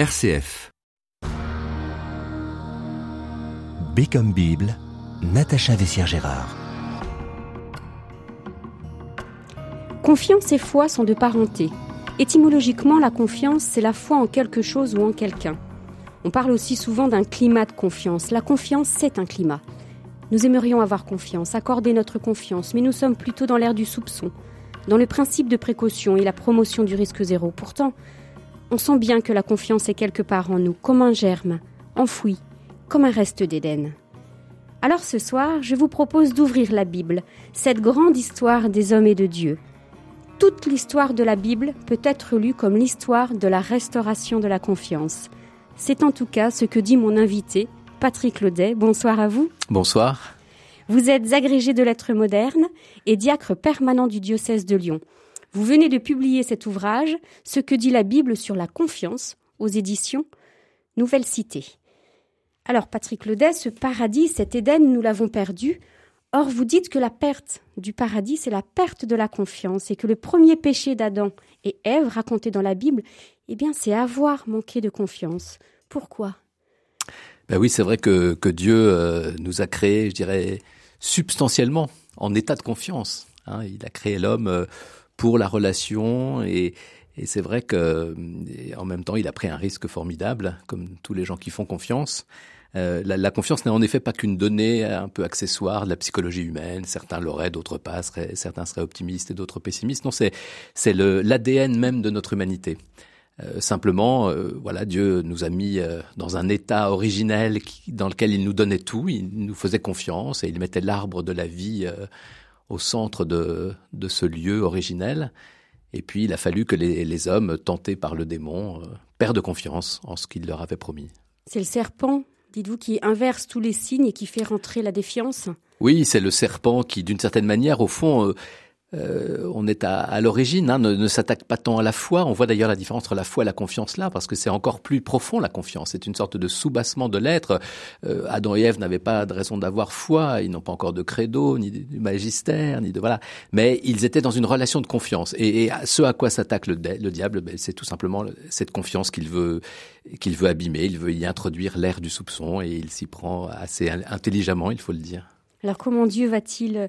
RCF. B comme Bible, Natacha Vessière-Gérard. Confiance et foi sont de parenté. Étymologiquement, la confiance, c'est la foi en quelque chose ou en quelqu'un. On parle aussi souvent d'un climat de confiance. La confiance, c'est un climat. Nous aimerions avoir confiance, accorder notre confiance, mais nous sommes plutôt dans l'ère du soupçon, dans le principe de précaution et la promotion du risque zéro. Pourtant, on sent bien que la confiance est quelque part en nous, comme un germe, enfoui, comme un reste d'Éden. Alors ce soir, je vous propose d'ouvrir la Bible, cette grande histoire des hommes et de Dieu. Toute l'histoire de la Bible peut être lue comme l'histoire de la restauration de la confiance. C'est en tout cas ce que dit mon invité, Patrick Laudet. Bonsoir à vous. Bonsoir. Vous êtes agrégé de lettres modernes et diacre permanent du diocèse de Lyon. Vous venez de publier cet ouvrage, Ce que dit la Bible sur la confiance, aux éditions Nouvelle Cité. Alors, Patrick Ledet, ce paradis, cet Éden, nous l'avons perdu. Or, vous dites que la perte du paradis, c'est la perte de la confiance et que le premier péché d'Adam et Ève, raconté dans la Bible, eh bien, c'est avoir manqué de confiance. Pourquoi? Ben oui, c'est vrai que, que Dieu euh, nous a créés, je dirais, substantiellement, en état de confiance. Hein. Il a créé l'homme euh, pour la relation et, et c'est vrai que en même temps il a pris un risque formidable comme tous les gens qui font confiance. Euh, la, la, confiance n'est en effet pas qu'une donnée un peu accessoire de la psychologie humaine. Certains l'auraient, d'autres pas. Certains seraient optimistes et d'autres pessimistes. Non, c'est c'est l'ADN même de notre humanité. Euh, simplement, euh, voilà, Dieu nous a mis euh, dans un état originel qui, dans lequel il nous donnait tout. Il nous faisait confiance et il mettait l'arbre de la vie euh, au centre de, de ce lieu originel. Et puis il a fallu que les, les hommes, tentés par le démon, euh, perdent confiance en ce qu'il leur avait promis. C'est le serpent, dites-vous, qui inverse tous les signes et qui fait rentrer la défiance? Oui, c'est le serpent qui, d'une certaine manière, au fond, euh, euh, on est à, à l'origine, hein, ne, ne s'attaque pas tant à la foi. On voit d'ailleurs la différence entre la foi et la confiance là, parce que c'est encore plus profond la confiance. C'est une sorte de soubassement de l'être. Euh, Adam et Ève n'avaient pas de raison d'avoir foi. Ils n'ont pas encore de credo, ni du magistère, ni de voilà. Mais ils étaient dans une relation de confiance. Et, et ce à quoi s'attaque le, le, diable, ben, c'est tout simplement cette confiance qu'il veut qu'il veut abîmer. Il veut y introduire l'ère du soupçon, et il s'y prend assez intelligemment, il faut le dire. Alors comment Dieu va-t-il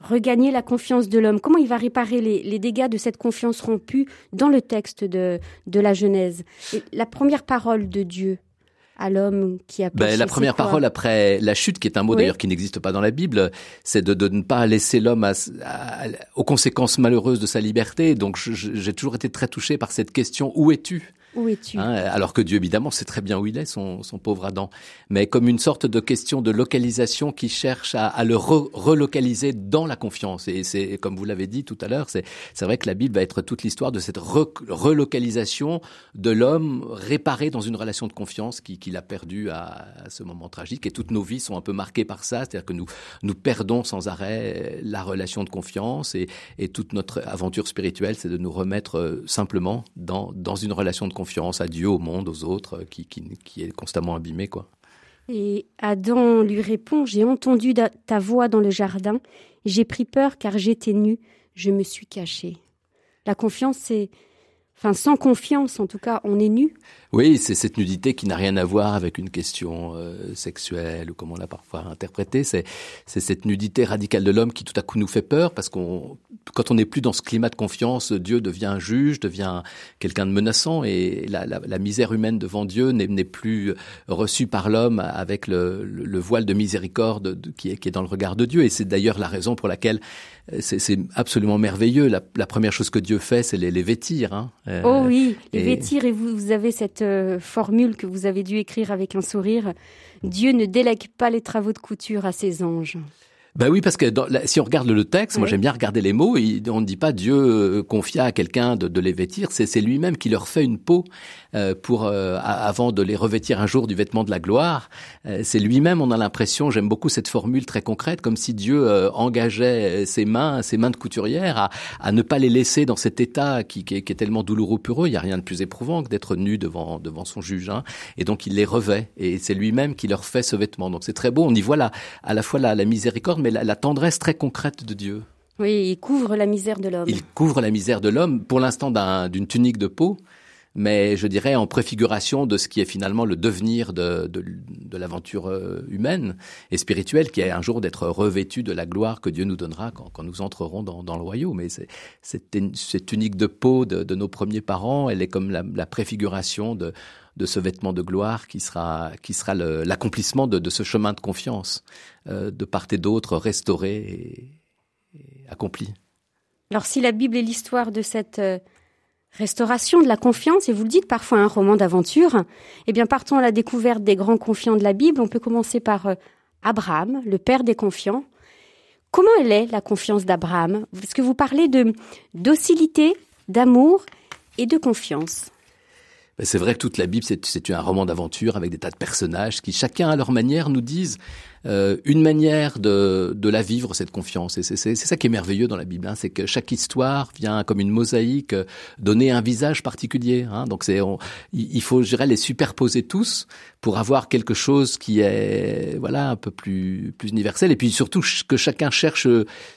regagner la confiance de l'homme Comment il va réparer les, les, dégâts de cette confiance rompue dans le texte de, de la Genèse Et La première parole de Dieu à l'homme qui a péché, ben, La première parole après la chute, qui est un mot oui. d'ailleurs qui n'existe pas dans la Bible, c'est de, de, ne pas laisser l'homme aux conséquences malheureuses de sa liberté. Donc j'ai toujours été très touché par cette question, où es-tu? Hein, Alors que Dieu, évidemment, sait très bien où il est, son, pauvre Adam. Mais comme une sorte de question de localisation qui cherche à, le re relocaliser dans la confiance. Et c'est, comme vous l'avez dit tout à l'heure, c'est, vrai que la Bible va être toute l'histoire de cette re relocalisation de l'homme réparé dans une relation de confiance qu'il qui a perdue à, ce moment tragique. Et toutes nos vies sont un peu marquées par ça. C'est-à-dire que nous, perdons sans arrêt la relation de confiance. Et, et toute notre aventure spirituelle, c'est de nous remettre euh, simplement dans, dans une relation de confiance à Dieu, au monde, aux autres, qui, qui, qui est constamment abîmé, quoi. Et Adam lui répond J'ai entendu ta voix dans le jardin, j'ai pris peur car j'étais nu, je me suis caché. La confiance, c'est Enfin, sans confiance, en tout cas, on est nu. Oui, c'est cette nudité qui n'a rien à voir avec une question euh, sexuelle ou comme on l'a parfois interprété. C'est cette nudité radicale de l'homme qui tout à coup nous fait peur parce qu'on, quand on n'est plus dans ce climat de confiance, Dieu devient un juge, devient quelqu'un de menaçant et la, la, la, misère humaine devant Dieu n'est plus reçue par l'homme avec le, le, le, voile de miséricorde de, qui, est, qui est dans le regard de Dieu. Et c'est d'ailleurs la raison pour laquelle c'est absolument merveilleux. La, la, première chose que Dieu fait, c'est les, les, vêtir. Hein. Euh, oh oui, les et... vêtir. Et vous, vous avez cette euh, formule que vous avez dû écrire avec un sourire. Dieu ne délègue pas les travaux de couture à ses anges. Ben oui, parce que dans, si on regarde le texte, oui. moi j'aime bien regarder les mots. On ne dit pas Dieu euh, confia à quelqu'un de, de, les vêtir, c'est lui-même qui leur fait une peau pour euh, avant de les revêtir un jour du vêtement de la gloire. Euh, c'est lui-même. On a l'impression, j'aime beaucoup cette formule très concrète, comme si Dieu euh, engageait ses mains, ses mains de couturière, à, à, ne pas les laisser dans cet état qui, qui, est, qui est, tellement douloureux pour eux. Il n'y a rien de plus éprouvant que d'être nu devant devant son juge. Hein. Et donc il les revêt, et c'est lui-même qui leur fait ce vêtement. Donc c'est très beau. On y voit la, à la fois la, la miséricorde mais la, la, tendresse très concrète de Dieu. Oui, il couvre la misère de l'homme. Il couvre la misère de l'homme, pour l'instant d'une tunique de peau, mais je dirais en préfiguration de ce qui est finalement le devenir de, de, de l'aventure euh, humaine et spirituelle, qui est un jour d'être revêtu de la gloire que Dieu nous donnera quand, quand nous entrerons dans, dans le royaume. C'est, cette tunique de peau de, de, nos premiers parents, elle est comme la, la préfiguration de, de ce vêtement de gloire qui sera, qui sera l'accomplissement de, de, ce chemin de confiance, euh, de part et d'autre restauré et, et, accompli. Alors si la Bible est l'histoire de cette euh, Restauration de la confiance, et vous le dites parfois un roman d'aventure, eh bien partons à la découverte des grands confiants de la Bible. On peut commencer par euh, Abraham, le père des confiants. Comment elle est la confiance d'Abraham? Parce que vous parlez de docilité, d'amour et de confiance. Ben, c'est vrai que toute la Bible, c'est un roman d'aventure avec des tas de personnages qui, chacun à leur manière, nous disent euh, une manière de, de la vivre, cette confiance. Et c'est ça qui est merveilleux dans la Bible, hein, c'est que chaque histoire vient comme une mosaïque euh, donner un visage particulier. Hein. Donc c'est, il faut, je dirais, les superposer tous pour avoir quelque chose qui est, voilà, un peu plus plus universel. Et puis surtout que chacun cherche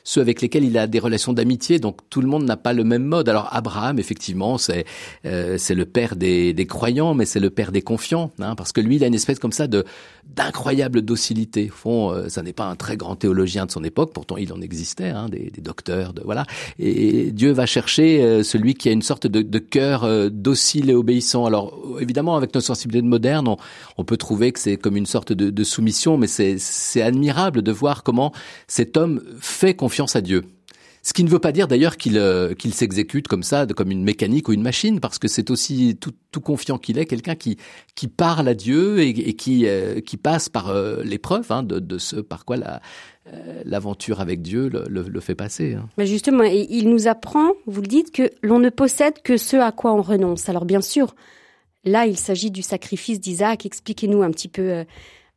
ceux avec lesquels il a des relations d'amitié. Donc tout le monde n'a pas le même mode. Alors Abraham, effectivement, c'est euh, c'est le père des, des croyants, mais c'est le père des confiants, hein, parce que lui, il a une espèce comme ça de d'incroyable docilité fond, euh, ça n'est pas un très grand théologien de son époque, pourtant il en existait, hein, des, des, docteurs, de voilà. Et Dieu va chercher euh, celui qui a une sorte de, de cœur euh, docile et obéissant. Alors évidemment, avec nos sensibilités modernes, on, on peut trouver que c'est comme une sorte de, de soumission, mais c'est admirable de voir comment cet homme fait confiance à Dieu. Ce qui ne veut pas dire d'ailleurs qu'il euh, s'exécute comme ça, comme une mécanique ou une machine, parce que c'est aussi tout, confiant qu'il est, quelqu'un qui parle à Dieu et, euh, qui passe par euh, l'épreuve hein, de, ce par quoi la l'aventure avec Dieu le fait passer. Hein. Mais justement, il nous apprend, vous le dites, que l'on ne possède que ce à quoi on renonce. Alors bien sûr, là, il s'agit du sacrifice d'Isaac. Expliquez-nous un petit peu.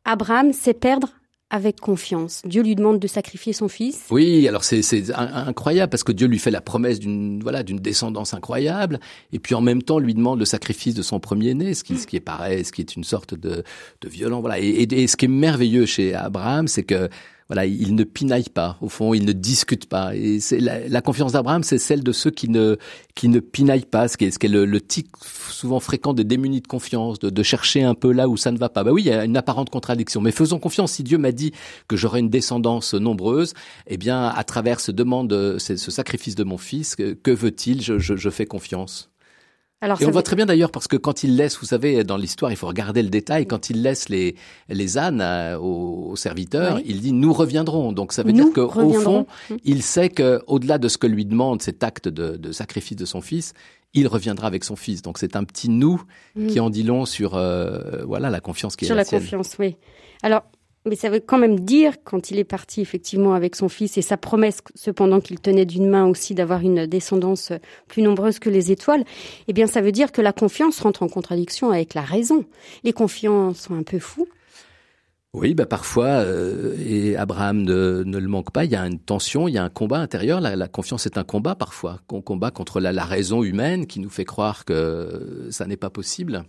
Abraham, c'est perdre avec confiance. Dieu lui demande de sacrifier son fils. Oui, alors c'est incroyable parce que Dieu lui fait la promesse d'une voilà d'une descendance incroyable et puis en même temps lui demande le sacrifice de son premier-né, ce qui ce qui est pareil, ce qui est une sorte de de violent voilà. Et, et, et ce qui est merveilleux chez Abraham, c'est que voilà, il ne pinaille pas. Au fond, il ne discute pas. Et c'est la, la, confiance d'Abraham, c'est celle de ceux qui ne qui ne pinaillent pas, ce qui est, ce qui est le, le tic souvent fréquent des démunis de confiance, de, de, chercher un peu là où ça ne va pas. Bah oui, il y a une apparente contradiction. Mais faisons confiance. Si Dieu m'a dit que j'aurai une descendance nombreuse, eh bien, à travers ce demande, ce, ce sacrifice de mon fils, que, que veut-il? Je, je, je fais confiance. Alors, et on voit très bien d'ailleurs parce que quand il laisse, vous savez, dans l'histoire, il faut regarder le détail. Quand il laisse les les ânes euh, aux, aux, serviteurs, oui. il dit nous reviendrons. Donc ça veut nous dire qu'au fond, il sait que au-delà de ce que lui demande cet acte de, de, sacrifice de son fils, il reviendra avec son fils. Donc c'est un petit nous mmh. qui en dit long sur euh, voilà la confiance qui sur est la, la confiance. Oui. Alors mais ça veut quand même dire, quand il est parti effectivement avec son fils et sa promesse, cependant qu'il tenait d'une main aussi d'avoir une descendance plus nombreuse que les étoiles, eh bien ça veut dire que la confiance rentre en contradiction avec la raison. Les confiants sont un peu fous. Oui, bah parfois, euh, et Abraham ne, le manque pas, il y a une tension, il y a un combat intérieur. La, la confiance est un combat parfois, qu'on combat contre la raison humaine qui nous fait croire que ça n'est pas possible.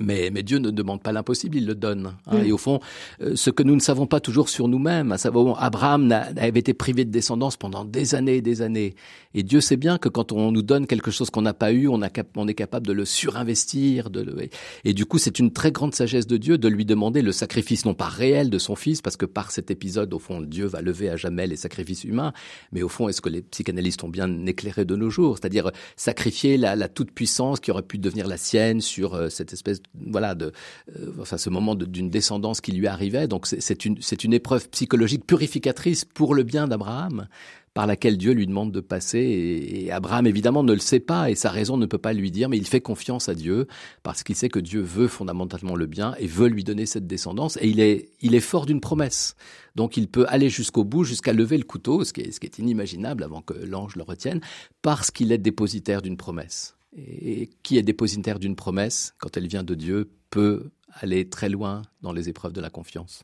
Mais, mais, Dieu ne demande pas l'impossible, il le donne. Hein. Mmh. Et au fond, euh, ce que nous ne savons pas toujours sur nous-mêmes, à savoir, Abraham avait été privé de descendance pendant des années et des années. Et Dieu sait bien que quand on nous donne quelque chose qu'on n'a pas eu, on, a, on, est capable de le surinvestir. De le, et, du coup, c'est une très grande sagesse de Dieu de lui demander le sacrifice, non pas réel de son fils, parce que par cet épisode, au fond, Dieu va lever à jamais les sacrifices humains. Mais au fond, est-ce que les psychanalystes ont bien éclairé de nos jours? C'est-à-dire sacrifier la, la toute-puissance qui aurait pu devenir la sienne sur euh, cette espèce voilà, de, euh, enfin, ce moment d'une descendance qui lui arrivait. Donc c'est une, une épreuve psychologique purificatrice pour le bien d'Abraham par laquelle Dieu lui demande de passer. Et, et, Abraham, évidemment, ne le sait pas et sa raison ne peut pas lui dire, mais il fait confiance à Dieu parce qu'il sait que Dieu veut fondamentalement le bien et veut lui donner cette descendance. Et il est, il est fort d'une promesse. Donc il peut aller jusqu'au bout, jusqu'à lever le couteau, ce qui est, ce qui est inimaginable avant que l'ange le retienne, parce qu'il est dépositaire d'une promesse. Et qui est dépositaire d'une promesse, quand elle vient de Dieu, peut aller très loin dans les épreuves de la confiance.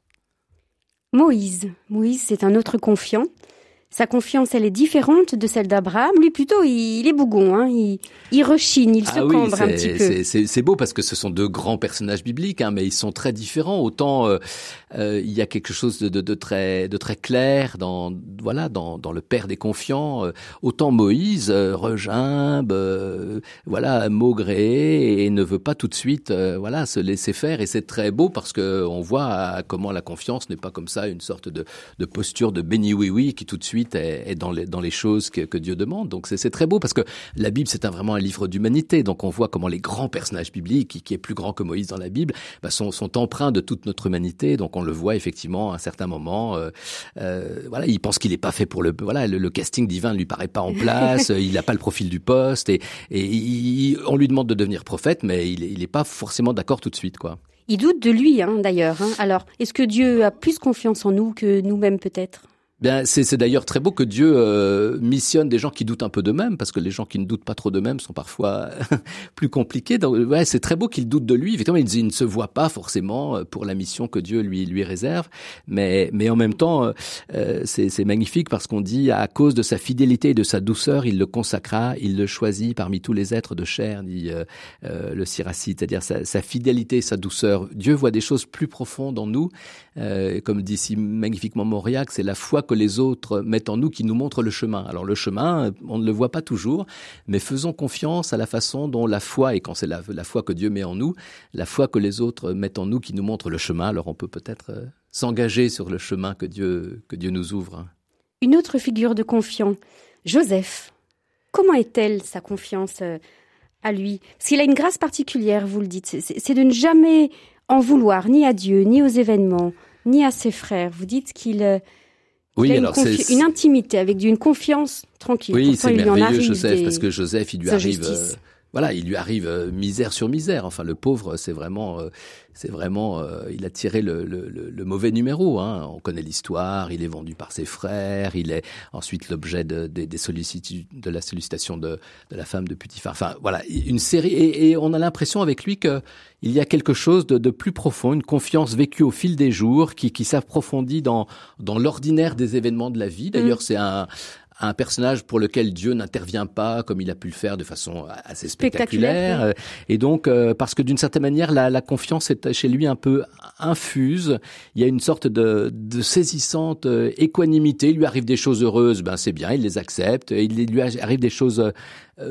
Moïse. Moïse, c'est un autre confiant. Sa confiance, elle est différente de celle d'Abraham. Lui, plutôt, il, est bougon, hein. il, il rechigne, il se ah cambre un petit peu. C'est beau parce que ce sont deux grands personnages bibliques, hein, mais ils sont très différents. Autant euh, euh, il y a quelque chose de, de, de, très, de très clair dans, voilà, dans, dans le Père des confiants. Euh, autant Moïse regimbe, voilà, maugré et ne veut pas tout de suite, voilà, se laisser faire. Et c'est très beau parce que on voit comment la confiance n'est pas comme ça une sorte de, de posture de béni oui oui qui tout de suite est, dans, les, dans les choses que, que Dieu demande. Donc c'est très beau parce que la Bible, c'est un, vraiment un livre d'humanité. Donc on voit comment les grands personnages bibliques, qui, qui est plus grand que Moïse dans la Bible, bah, sont, sont empreints de toute notre humanité. Donc on le voit effectivement à un certain moment. Euh, euh, voilà, il pense qu'il n'est pas fait pour le. Voilà, le, casting divin ne lui paraît pas en place. il n'a pas le profil du poste et, et on lui demande de devenir prophète, mais il n'est pas forcément d'accord tout de suite, quoi. Il doute de lui, hein, d'ailleurs. Hein. Alors, est-ce que Dieu a plus confiance en nous que nous-mêmes, peut-être? Bien, c'est d'ailleurs très beau que Dieu euh, missionne des gens qui doutent un peu d'eux-mêmes, parce que les gens qui ne doutent pas trop d'eux-mêmes sont parfois plus compliqués. Donc, ouais, c'est très beau qu'il doute de lui. Évidemment, il, ne se voit pas forcément euh, pour la mission que Dieu lui lui réserve, mais mais en même temps, euh, c'est magnifique parce qu'on dit à cause de sa fidélité et de sa douceur, il le consacra, il le choisit parmi tous les êtres de chair, dit le Siracide, c'est-à-dire sa, sa, fidélité, sa douceur. Dieu voit des choses plus profondes en nous, comme dit si magnifiquement Mauriac, c'est la foi que les autres mettent en nous qui nous montre le chemin. Alors le chemin, on ne le voit pas toujours, mais faisons confiance à la façon dont la foi, et quand c'est la, foi que Dieu met en nous, la foi que les autres mettent en nous qui nous montre le chemin, alors on peut peut-être euh, s'engager sur le chemin que Dieu, que Dieu nous ouvre. Une autre figure de confiant, Joseph. Comment est-elle sa confiance euh, à lui? S'il a une grâce particulière, vous le dites, c'est de ne jamais en vouloir ni à Dieu, ni aux événements, ni à ses frères. Vous dites qu'il euh, oui, alors c'est une intimité avec une confiance tranquille. Oui, c'est merveilleux Joseph parce que Joseph, il lui arrive, euh, voilà, il lui arrive euh, misère sur misère. Enfin, le pauvre, c'est vraiment, euh, c'est vraiment, il a tiré le, le, le mauvais numéro. Hein. On connaît l'histoire. Il est vendu par ses frères. Il est ensuite l'objet de, de, des sollicitudes, de la sollicitation de, de la femme de Putiphar. Enfin, voilà, une série. Et, et on a l'impression avec lui que il y a quelque chose de, de, plus profond, une confiance vécue au fil des jours, qui, qui s'approfondit dans, dans l'ordinaire des événements de la vie. D'ailleurs, mm. c'est un, un personnage pour lequel Dieu n'intervient pas comme il a pu le faire de façon assez spectaculaire. Euh, et donc, euh, parce que d'une certaine manière, la, la, confiance est chez lui un peu infuse. Il y a une sorte de, de saisissante euh, équanimité. Il lui arrive des choses heureuses, ben c'est bien, il les accepte. Il lui arrive des choses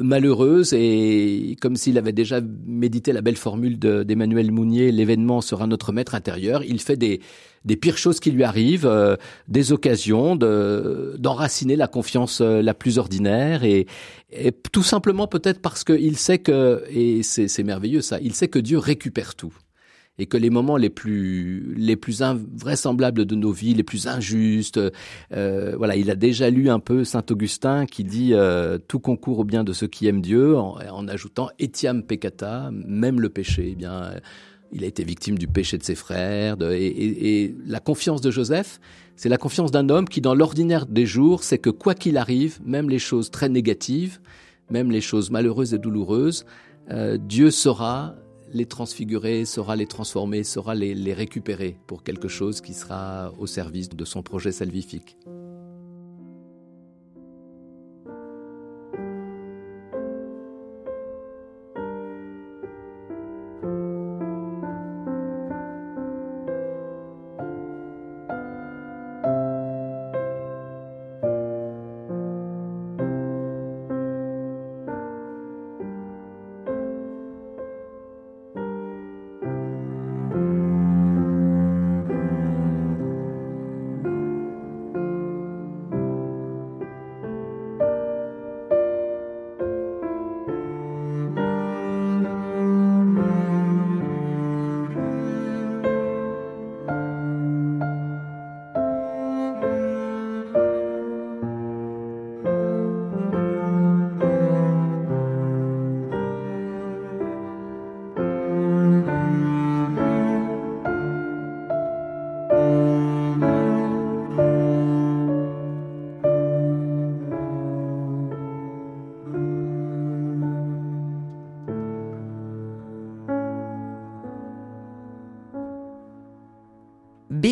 malheureuses et comme s'il avait déjà médité la belle formule d'Emmanuel Mounier, l'événement sera notre maître intérieur. Il fait des des pires choses qui lui arrivent, euh, des occasions de d'enraciner la confiance euh, la plus ordinaire et, et tout simplement peut-être parce qu'il sait que et c'est merveilleux ça, il sait que Dieu récupère tout et que les moments les plus les plus invraisemblables de nos vies, les plus injustes, euh, voilà, il a déjà lu un peu Saint Augustin qui dit euh, tout concourt au bien de ceux qui aiment Dieu, en, en ajoutant etiam peccata, même le péché. Eh bien, il a été victime du péché de ses frères. et, la confiance de Joseph, c'est la confiance d'un homme qui, dans l'ordinaire des jours, sait que quoi qu'il arrive, même les choses très négatives, même les choses malheureuses et douloureuses, euh, Dieu saura les transfigurer, saura les transformer, saura les récupérer pour quelque chose qui sera au service de son projet salvifique.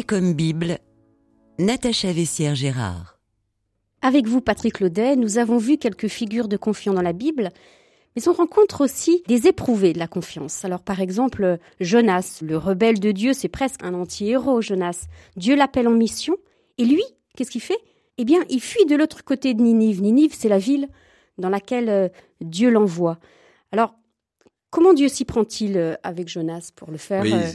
Comme Bible, Natacha Vessière-Gérard. Avec vous, Patrick Laudet, nous avons vu quelques figures de confiants dans la Bible, mais on rencontre aussi des éprouvés de la confiance. Alors par exemple, Jonas, le rebelle de Dieu, c'est presque un anti-héros, Jonas. Dieu l'appelle en mission, et lui, qu'est-ce qu'il fait? Eh bien, il fuit de l'autre côté de Ninive. Ninive, c'est la ville dans laquelle euh, Dieu l'envoie. Alors, comment Dieu s'y prend-il euh, avec Jonas pour le faire euh,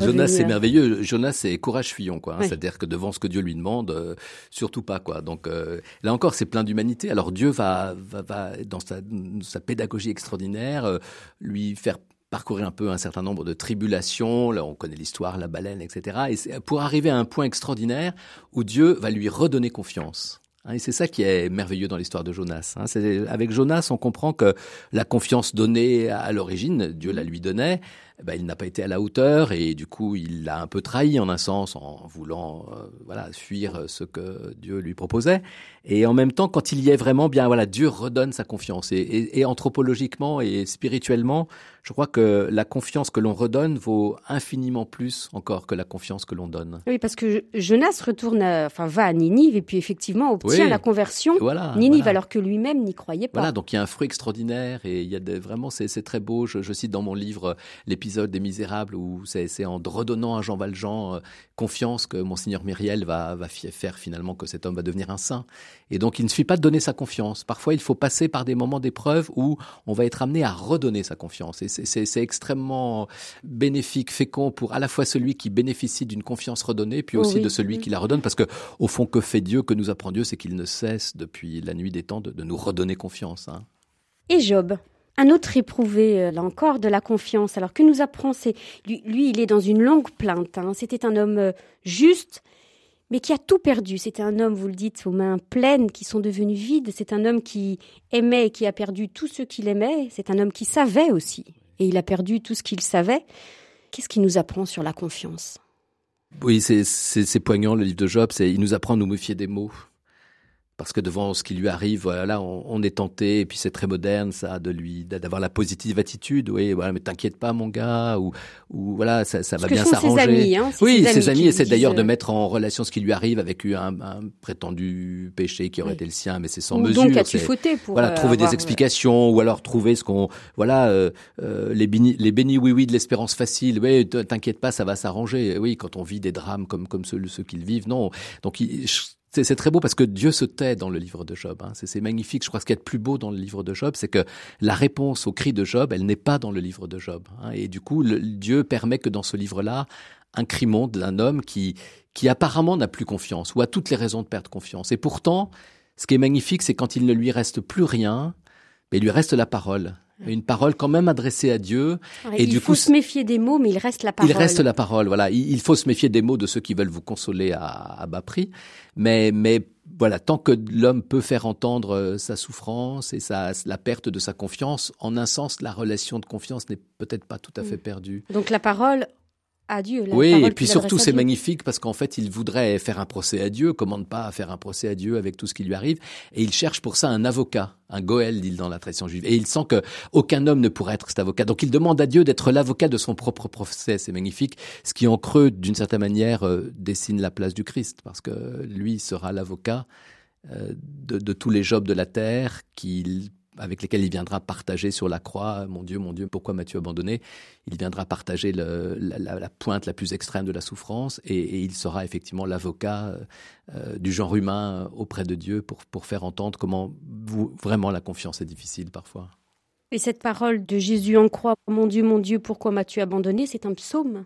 Jonas, c'est merveilleux. Jonas, c'est courage fuyant, quoi. Hein. C'est-à-dire que devant ce que Dieu lui demande, euh, surtout pas, quoi. Donc euh, là encore, c'est plein d'humanité. Alors Dieu va, va, va dans sa, sa pédagogie extraordinaire, euh, lui faire parcourir un peu un certain nombre de tribulations. Là, on connaît l'histoire, la baleine, etc. Et pour arriver à un point extraordinaire où Dieu va lui redonner confiance. Hein, et c'est ça qui est merveilleux dans l'histoire de Jonas. Hein. Avec Jonas, on comprend que la confiance donnée à l'origine, Dieu la lui donnait, eh ben, il n'a pas été à la hauteur et du coup il l'a un peu trahi en un sens en voulant euh, voilà fuir ce que Dieu lui proposait et en même temps quand il y est vraiment bien voilà Dieu redonne sa confiance et, et, anthropologiquement et spirituellement je crois que la confiance que l'on redonne vaut infiniment plus encore que la confiance que l'on donne. Oui parce que Jonas retourne enfin va à Ninive et puis effectivement obtient la conversion voilà, Ninive alors que lui-même n'y croyait pas. Voilà donc il y a un fruit extraordinaire et il y a vraiment c'est très beau je, je cite dans mon livre l'épisode des Misérables où c'est en redonnant à Jean Valjean euh, confiance que Monseigneur Myriel va, va faire finalement que cet homme va devenir un saint. Et donc il ne suffit pas de donner sa confiance. Parfois il faut passer par des moments d'épreuve où on va être amené à redonner sa confiance. Et c'est extrêmement bénéfique, fécond pour à la fois celui qui bénéficie d'une confiance redonnée, puis aussi de celui qui la redonne. Parce que au fond, que fait Dieu, que nous apprend Dieu, c'est qu'il ne cesse depuis la nuit des temps de, de nous redonner confiance. Hein. Et Job un autre éprouvé, euh, là encore, de la confiance. Alors que nous apprend, c'est lui, lui, il est dans une longue plainte. Hein. C'était un homme euh, juste, mais qui a tout perdu. C'était un homme, vous le dites, aux mains pleines, qui sont devenues vides. C'est un homme qui aimait et qui a perdu tout ce qu'il aimait. C'est un homme qui savait aussi, et il a perdu tout ce qu'il savait. Qu'est-ce qui nous apprend sur la confiance? Oui, c'est poignant le livre de Job. Il nous apprend à nous méfier des mots parce que devant ce qui lui arrive, voilà, on, on est tenté, et puis c'est très moderne, ça, de lui, d'avoir la positive attitude, oui, voilà, mais t'inquiète pas, mon gars, ou, ou voilà, ça, ça va bien s'arranger. Hein, oui, ses, amis, essaient d'ailleurs de euh, mettre en relation ce qui lui arrive avec un, un prétendu péché qui aurait été le sien, mais c'est sans ou mesure. Donc, as-tu fauté pour voilà, euh, trouver avoir... des explications, ou alors trouver ce qu'on, voilà, euh, euh, les bénis, les bénis oui oui de l'espérance facile. Oui, t'inquiète pas, ça va s'arranger. Oui, quand on vit des drames comme comme ceux, ceux qu'ils vivent, non. Donc, il, c'est très beau parce que Dieu se tait dans le livre de Job. Hein. C'est magnifique. Je crois que ce qui est le plus beau dans le livre de Job, c'est que la réponse au cri de Job, elle n'est pas dans le livre de Job. Hein. Et du coup, le, Dieu permet que dans ce livre-là, un cri monte d'un homme qui, qui apparemment n'a plus confiance ou a toutes les raisons de perdre confiance. Et pourtant, ce qui est magnifique, c'est quand il ne lui reste plus rien, mais il lui reste la parole une parole quand même adressée à Dieu. et il du faut se méfier des mots, mais il reste la parole. Il reste la parole, voilà. Il, faut se méfier des mots de ceux qui veulent vous consoler à, à bas prix. Mais, mais voilà, tant que l'homme peut faire entendre euh, sa souffrance et sa, la perte de sa confiance, en un sens, la relation de confiance n'est peut-être pas tout à fait mm. perdue. Donc la parole à Dieu. La oui, et puis surtout c'est magnifique parce qu'en fait il voudrait faire un procès à Dieu, comment ne pas faire un procès à Dieu avec tout ce qui lui arrive, et il cherche pour ça un avocat, un Goël, dit dans la tradition juive, et il sent que aucun homme ne pourrait être cet avocat, donc il demande à Dieu d'être l'avocat de son propre procès, c'est magnifique, ce qui en creux d'une certaine manière euh, dessine la place du Christ, parce que lui sera l'avocat euh, de, de tous les jobs de la terre qu'il avec lesquels il viendra partager sur la croix, mon Dieu, mon Dieu, pourquoi m'as-tu abandonné? Il viendra partager la, pointe la plus extrême de la souffrance et, il sera effectivement l'avocat euh, du genre humain auprès de Dieu pour, pour faire entendre comment vraiment la confiance est difficile parfois. Et cette parole de Jésus en croix, mon Dieu, mon Dieu, pourquoi m'as-tu abandonné? C'est un psaume.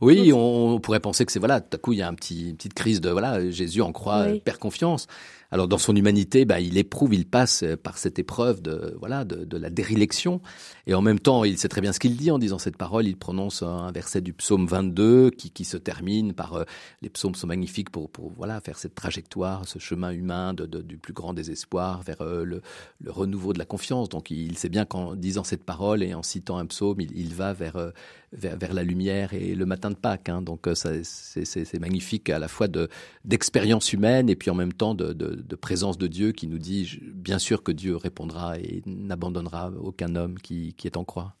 Oui, on, pourrait penser que c'est voilà, tout à coup il y a un petit, une petite crise de voilà, Jésus en croix oui. perd confiance. Alors dans son humanité, bah, il éprouve, il passe euh, par cette épreuve de voilà de, de la dérélection, et en même temps, il sait très bien ce qu'il dit en disant cette parole. Il prononce un verset du psaume 22 qui, qui se termine par euh, les psaumes sont magnifiques pour, pour voilà faire cette trajectoire, ce chemin humain de, de, du plus grand désespoir vers euh, le, le, renouveau de la confiance. Donc il sait bien qu'en disant cette parole et en citant un psaume, il, il va vers, euh, vers, vers la lumière et le matin de Pâques. Hein. Donc c'est magnifique à la fois d'expérience humaine et puis en même temps de, de de présence de Dieu qui nous dit bien sûr que Dieu répondra et n'abandonnera aucun homme qui, qui est en croix.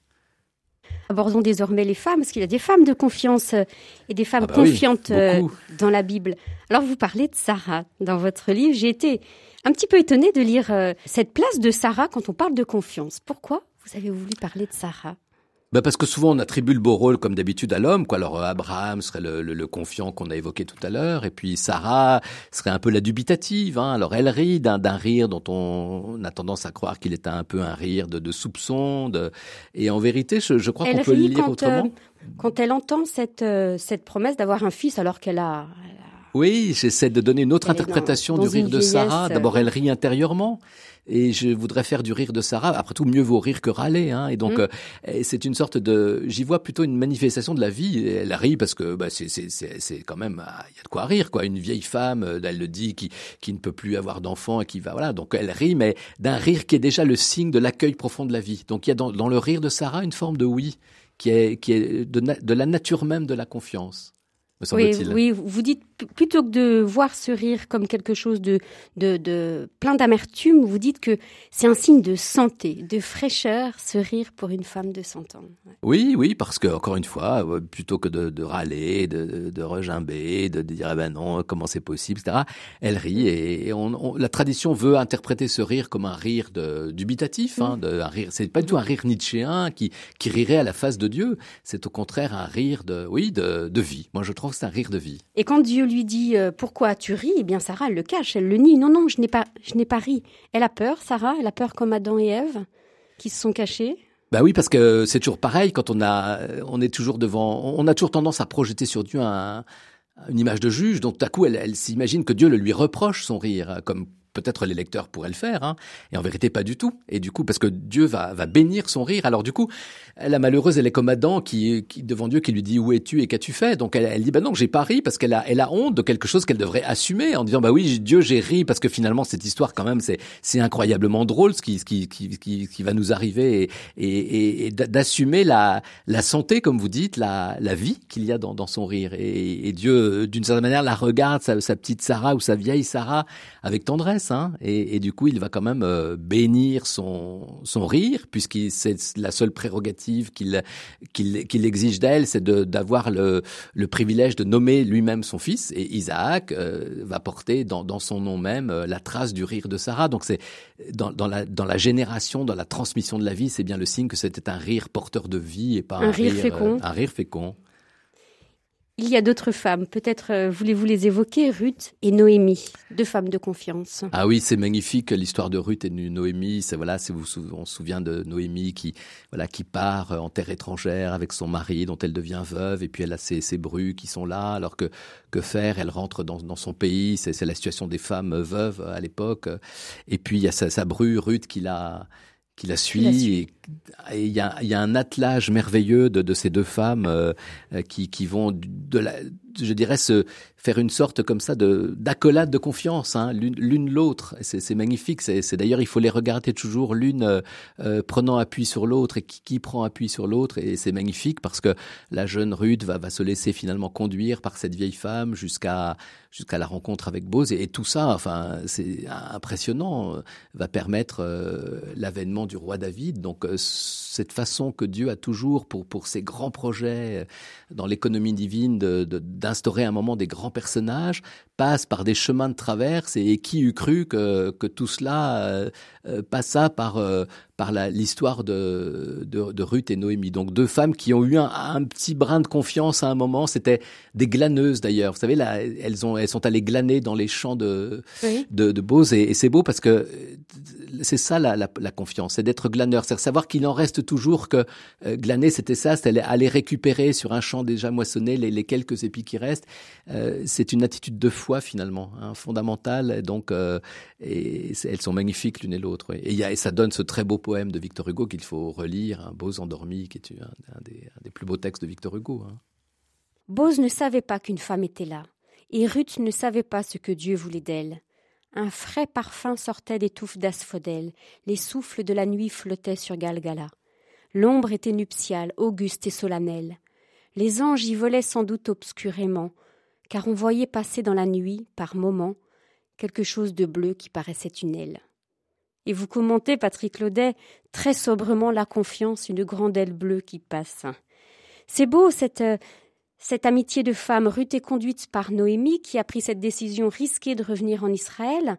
Abordons désormais les femmes, parce qu'il y a des femmes de confiance euh, et des femmes Ah bah confiantes euh, dans la Bible. Alors vous parlez de Sarah dans votre livre. J'ai été un petit peu étonnée de lire euh, cette place de Sarah quand on parle de confiance. Pourquoi vous avez voulu parler de Sarah? Bah parce que souvent on attribue le beau rôle comme d'habitude à l'homme, quoi. Alors euh, Abraham serait le, le- le confiant qu'on a évoqué tout à l'heure, et puis Sarah serait un peu la dubitative. Hein. Alors elle rit d'un d'un rire dont on, on a tendance à croire qu'il est un peu un rire de, de soupçon, de... et en vérité, je, je crois qu'on peut le lire quand, autrement. euh, quand elle entend cette, euh, cette promesse d'avoir un fils alors qu'elle a... Oui, j'essaie de donner une autre Elle est dans- interprétation dans du rire de Sarah. euh, D'abord, elle rit intérieurement. Et je voudrais faire du rire de Sarah. Après tout, mieux vaut rire que râler. Hein. Et donc, Mm. euh, c'est une sorte de... J'y vois plutôt une manifestation de la vie. Et elle rit parce que bah, c'est c'est- c'est- c'est quand même... ah, Il y a de quoi rire, quoi. Une vieille femme, euh, elle le dit, qui, qui ne peut plus avoir d'enfants et qui va... Voilà, donc elle rit, mais d'un rire qui est déjà le signe de l'accueil profond de la vie. Donc il y a dans, dans le rire de Sarah une forme de oui, qui est, qui est de, la nature même de la confiance, me Oui, oui, vous dites plutôt que de voir ce rire comme quelque chose de, de, de plein d'amertume, vous dites que c'est un signe de santé, de fraîcheur, ce rire pour une femme de 100 ans. Ouais. Oui, oui, parce que encore une fois, euh, plutôt que de, de râler, de, de, de regimber, de, dire ah ben non, comment c'est possible, etc. Elle rit et on, on- la tradition veut interpréter ce rire comme un rire dubitatif, hein, de, un rire. C'est pas du tout un rire nietzschéen qui qui rirait à la face de Dieu. C'est au contraire un rire de, oui, de, de vie. Moi, je trouve que c'est un rire de vie. Et quand Dieu lui dit euh, pourquoi tu ris, eh bien Sarah elle le cache, elle le nie. Non, non, je n'ai pas, je n'ai pas ri. Elle a peur, Sarah, elle a peur comme Adam et Ève qui se sont cachés. Bah oui, parce que c'est toujours pareil quand on a, on est toujours devant, on a toujours tendance à projeter sur Dieu un, une image de juge. Donc tout à coup, elle, elle s'imagine que Dieu le lui reproche son rire, comme peut-être les lecteurs pourraient le faire, hein. et en vérité pas du tout. Et du coup, parce que Dieu va, va bénir son rire, alors du coup, la malheureuse, elle est comme Adam qui, qui devant Dieu, qui lui dit où es-tu et qu'as-tu fait? Donc elle, elle dit bah non, j'ai pas ri parce qu'elle a, elle a honte de quelque chose qu'elle devrait assumer en disant bah oui, Dieu, j'ai ri parce que finalement cette histoire quand même c'est c'est incroyablement drôle ce qui ce qui qui qui, qui va nous arriver et et, et, d'assumer la la santé comme vous dites, la la vie qu'il y a dans dans son rire et, et Dieu d'une certaine manière la regarde sa petite Sarah ou sa vieille Sarah avec tendresse hein, et, et du coup il va quand même euh, bénir son son rire puisqu'il c'est la seule prérogative qu'il qu'il qu'il exige d'elle c'est de d'avoir le le privilège de nommer lui-même son fils. Et Isaac euh, va porter dans dans son nom même euh, la trace du rire de Sarah. Donc c'est dans dans la dans la génération dans la transmission de la vie c'est bien le signe que c'était un rire porteur de vie et pas un, Un rire fécond. euh, un rire fécond Il y a d'autres femmes, peut-être euh, voulez-vous les évoquer, Ruth et Noémie, deux femmes de confiance. Ah oui, c'est magnifique l'histoire de Ruth et de Noémie. C'est voilà, c'est vous on se souvient de Noémie qui voilà qui part euh, en terre étrangère avec son mari dont elle devient veuve et puis elle a ses, ses brus qui sont là. Alors que que faire? Elle rentre dans, dans son pays. C'est la situation des femmes veuves à l'époque. Et puis il y a sa, sa bru Ruth qui la qui la suit. la suit. Et il y a, il y a un attelage merveilleux de, de ces deux femmes euh, euh, qui, qui vont de la, je dirais, se faire une sorte comme ça de d'accolade de confiance, hein, l'une l'autre. C'est magnifique. C'est d'ailleurs, il faut les regarder toujours l'une euh, euh, prenant appui sur l'autre et qui, qui prend appui sur l'autre. Et c'est magnifique parce que la jeune Ruth va, va se laisser finalement conduire par cette vieille femme jusqu'à jusqu'à la rencontre avec Boz. Et, et tout ça, enfin, c'est impressionnant, euh, va permettre euh, l'avènement du roi David. Donc, euh, cette façon que Dieu a toujours pour, ses grands projets euh, dans l'économie divine d'instaurer un moment des grands personnages passe par des chemins de traverse. Et, qui eût cru que, que tout cela euh, euh, passa par, euh, par l'histoire de, de, de Ruth et Noémie. Donc, deux femmes qui ont eu un, un petit brin de confiance à un moment. C'était des glaneuses d'ailleurs. Vous savez, là, elles, ont, elles sont allées glaner dans les champs de, Oui. de, et, et c'est beau parce que c'est ça la, la, la confiance, c'est d'être glaneur, c'est savoir qu'il en reste toujours que euh, glaner c'était ça, c'était aller récupérer sur un champ déjà moissonné les, les quelques épis qui restent. Euh, c'est une attitude de foi finalement, hein, fondamentale. Donc euh, et c'est- elles sont magnifiques l'une et l'autre. Et, il y a, et ça donne ce très beau poème de Victor Hugo qu'il faut relire, un Beaux endormis, qui est un, des, plus beaux textes de Victor Hugo. hein. Boz ne savait pas qu'une femme était là, et Ruth ne savait pas ce que Dieu voulait d'elle. Un frais parfum sortait des touffes d'asphodèle, les souffles de la nuit flottaient sur Galgala. L'ombre était nuptiale, auguste et solennelle. Les anges y volaient sans doute obscurément, car on voyait passer dans la nuit, par moments, quelque chose de bleu qui paraissait une aile. Et vous commentez, Patrick Laudet, très sobrement la confiance, une grande aile bleue qui passe. C'est beau cette, euh, cette amitié de femme. Ruth est conduite par Noémie qui a pris cette décision risquée de revenir en Israël.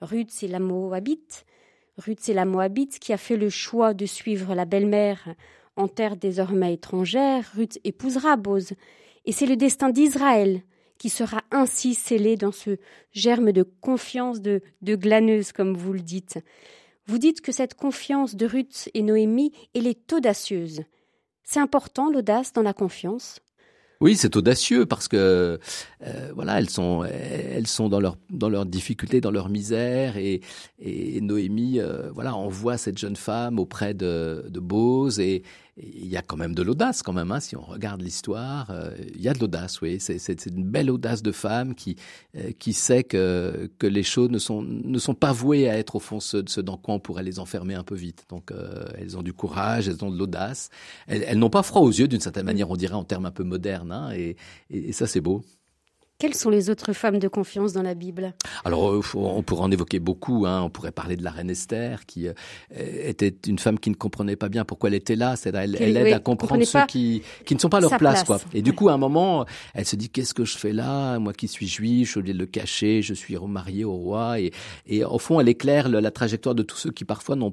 Ruth, c'est la Moabite. Ruth, c'est la Moabite qui a fait le choix de suivre la belle-mère en terre désormais étrangère. Ruth épousera Boz. Et c'est le destin d'Israël qui sera ainsi scellé dans ce germe de confiance de, de glaneuse, comme vous le dites. Vous dites que cette confiance de Ruth et Noémie, elle est audacieuse. C'est important l'audace dans la confiance? Oui, c'est audacieux parce que euh, voilà, elles sont elles sont dans leur dans leurs difficultés, dans leur misère et et Noémie euh, voilà envoie cette jeune femme auprès de de Bose et il y a quand même de l'audace quand même. Hein, si on regarde l'histoire, euh, il y a de l'audace. Oui, c'est une belle audace de femme qui euh, qui sait que que les choses ne sont ne sont pas vouées à être au fond ce, ce dans quoi on pourrait les enfermer un peu vite. Donc euh, elles ont du courage, elles ont de l'audace. Elles, elles n'ont pas froid aux yeux d'une certaine manière, on dirait en termes un peu modernes. Hein, et, et ça c'est beau. Quelles sont les autres femmes de confiance dans la Bible? Alors, euh, on pourrait en évoquer beaucoup. Hein. On pourrait parler de la reine Esther, qui euh, était une femme qui ne comprenait pas bien pourquoi elle était là. C'est elle, elle aide à comprendre ceux qui, qui ne sont pas à leur place, quoi. Et du coup, à un moment, elle se dit qu'est-ce que je fais là? Moi qui suis juif, je vais le cacher. Je suis remariée au roi. Et, et au fond, elle éclaire la trajectoire de tous ceux qui parfois n'ont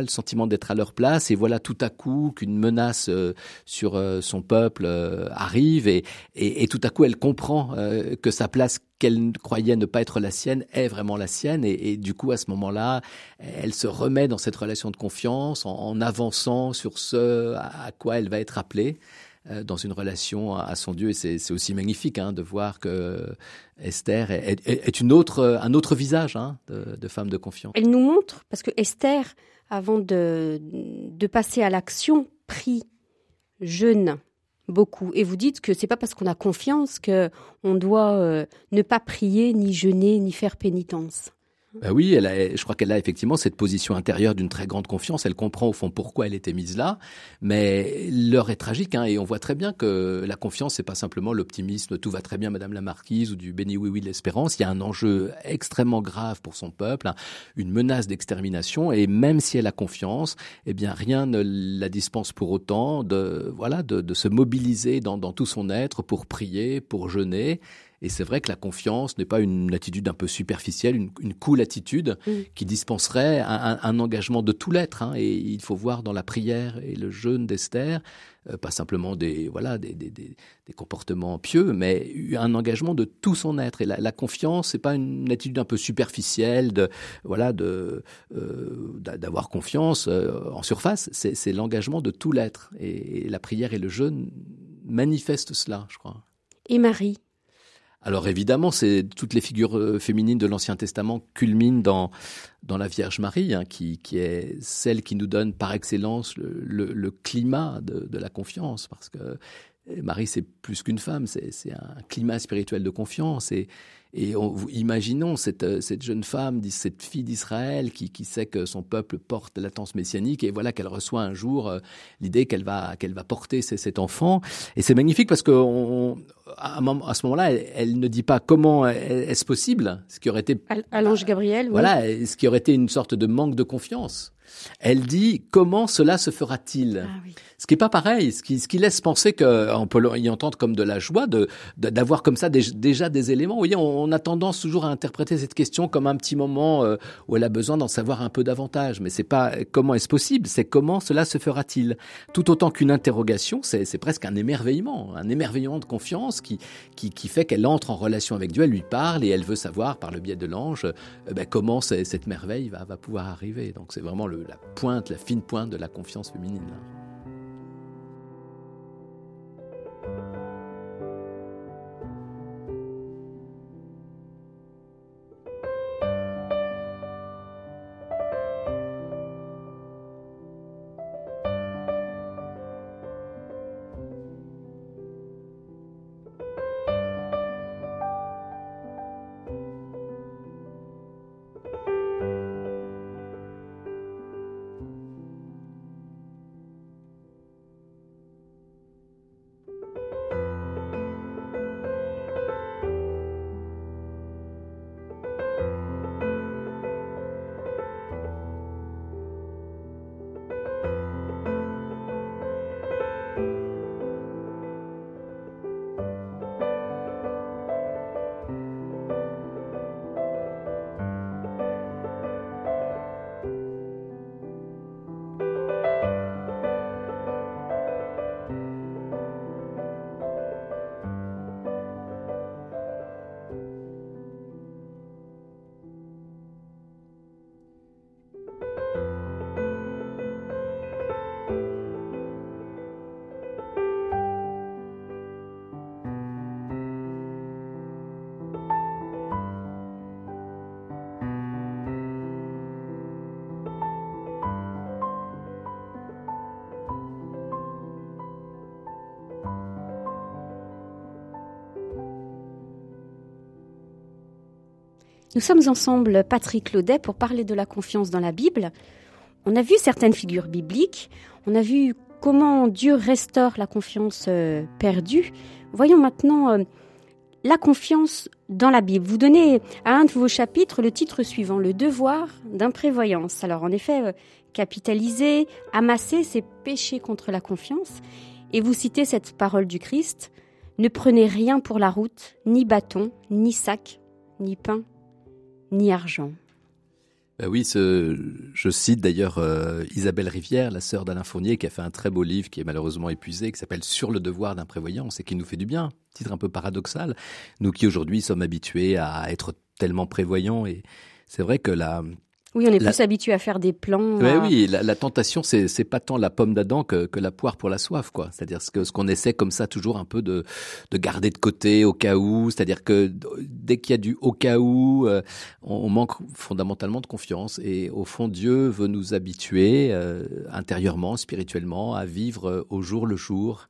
le sentiment d'être à leur place et voilà tout à coup qu'une menace euh, sur euh, son peuple euh, arrive et, et, tout à coup elle comprend que sa place qu'elle croyait ne pas être la sienne est vraiment la sienne et, du coup à ce moment-là elle se remet dans cette relation de confiance en, avançant sur ce à quoi elle va être appelée dans une relation à son Dieu. Et c'est aussi magnifique hein, de voir que Esther est, une autre, un autre visage hein, de, de, femme de confiance. Elle nous montre, parce que Esther, avant de, passer à l'action, prie, jeûne beaucoup. Et vous dites que c'est pas parce qu'on a confiance que on doit euh, ne pas prier, ni jeûner, ni faire pénitence. Ben oui, elle a, je crois qu'elle a effectivement cette position intérieure d'une très grande confiance. Elle comprend au fond pourquoi elle était mise là, mais l'heure est tragique hein, et on voit très bien que la confiance c'est pas simplement l'optimisme, tout va très bien, Madame la Marquise ou du béni oui oui de l'espérance. Il y a un enjeu extrêmement grave pour son peuple, hein, une menace d'extermination et même si elle a confiance, eh bien rien ne la dispense pour autant de voilà de, de se mobiliser dans, dans tout son être pour prier, pour jeûner et c'est vrai que la confiance n'est pas une attitude un peu superficielle, une, une cool attitude mm. qui dispenserait un, un, engagement de tout l'être. Hein. Et il faut voir dans la prière et le jeûne d'Esther, euh, pas simplement des voilà des, des, des, des, comportements pieux, mais un engagement de tout son être. Et la, la confiance, c'est pas une attitude un peu superficielle de voilà de euh, d'avoir confiance euh, en surface. C'est l'engagement de tout l'être. Et, et la prière et le jeûne manifestent cela, je crois. Et Marie? Alors évidemment, c'est toutes les figures euh, féminines de l'Ancien Testament culminent dans dans la Vierge Marie, hein, qui, qui est celle qui nous donne par excellence le, le, climat de, de, la confiance, parce que Marie c'est plus qu'une femme, c'est un climat spirituel de confiance et et on, imaginons cette, euh, cette jeune femme, cette fille d'Israël qui, qui sait que son peuple porte l'attente messianique et voilà qu'elle reçoit un jour euh, l'idée qu'elle va, qu'elle va porter cet enfant. Et c'est magnifique parce que on, à, à, ce moment-là, elle, elle, ne dit pas comment est-ce possible, ce qui aurait été à l'ange Gabriel. Voilà, ce qui aurait été une sorte de manque de confiance. Elle dit comment cela se fera-t-il? Ah Ce qui est pas pareil, ce qui, ce qui laisse penser qu'on peut y entendre comme de la joie de d'avoir comme ça déjà des éléments. Vous voyez, on, a tendance toujours à interpréter cette question comme un petit moment euh, où elle a besoin d'en savoir un peu davantage. Mais c'est pas comment est-ce possible, c'est comment cela se fera-t-il? Tout autant qu'une interrogation, c'est presque un émerveillement, un émerveillement de confiance qui qui, qui fait qu'elle entre en relation avec Dieu, elle lui parle et elle veut savoir par le biais de l'ange euh, ben, comment cette merveille va, va pouvoir arriver. Donc c'est vraiment le, la pointe, la fine pointe de la confiance féminine. Nous sommes ensemble, Patrick Laudet, pour parler de la confiance dans la Bible. On a vu certaines figures bibliques, on a vu comment Dieu restaure la confiance euh, perdue. Voyons maintenant euh, la confiance dans la Bible. Vous donnez à un de vos chapitres le titre suivant, le devoir d'imprévoyance. Alors en effet, euh, capitaliser, amasser, c'est pécher contre la confiance. Et vous citez cette parole du Christ, ne prenez rien pour la route, ni bâton, ni sac, ni pain, ni argent. Ben oui, je cite d'ailleurs euh, Isabelle Rivière, la sœur d'Alain Fournier, qui a fait un très beau livre qui est malheureusement épuisé, qui s'appelle Sur le devoir d'imprévoyance et qui nous fait du bien. Titre un peu paradoxal. Nous qui aujourd'hui sommes habitués à être tellement prévoyants et c'est vrai que la, oui, on est plus habitué à faire des plans. Oui, oui, la, tentation, c'est c'est pas tant la pomme d'Adam que, que la poire pour la soif, quoi. C'est-à-dire ce que ce qu'on essaie comme ça toujours un peu de de garder de côté au cas où. C'est-à-dire que dès qu'il y a du au cas où, euh, on, manque fondamentalement de confiance. Et au fond, Dieu veut nous habituer euh, intérieurement, spirituellement, à vivre euh, au jour le jour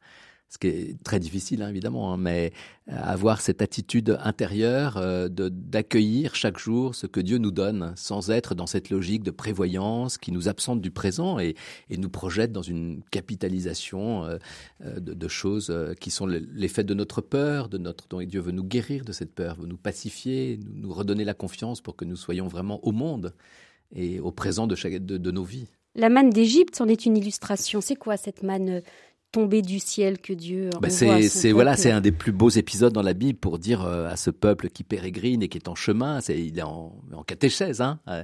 ce qui est très difficile hein, évidemment, hein, mais euh, avoir cette attitude intérieure euh, d'accueillir chaque jour ce que Dieu nous donne, sans être dans cette logique de prévoyance qui nous absente du présent et, nous projette dans une capitalisation euh, de, de, choses qui sont l'effet de notre peur, de notre dont Dieu veut nous guérir de cette peur, veut nous pacifier, nous, redonner la confiance pour que nous soyons vraiment au monde et au présent de, chaque, de nos vies. La manne d'Égypte en est une illustration. C'est quoi cette manne tomber du ciel que Dieu bah c'est c'est voilà c'est un des plus beaux épisodes dans la Bible pour dire euh, à ce peuple qui pérégrine et qui est en chemin c'est il est en, en catéchèse hein. Euh,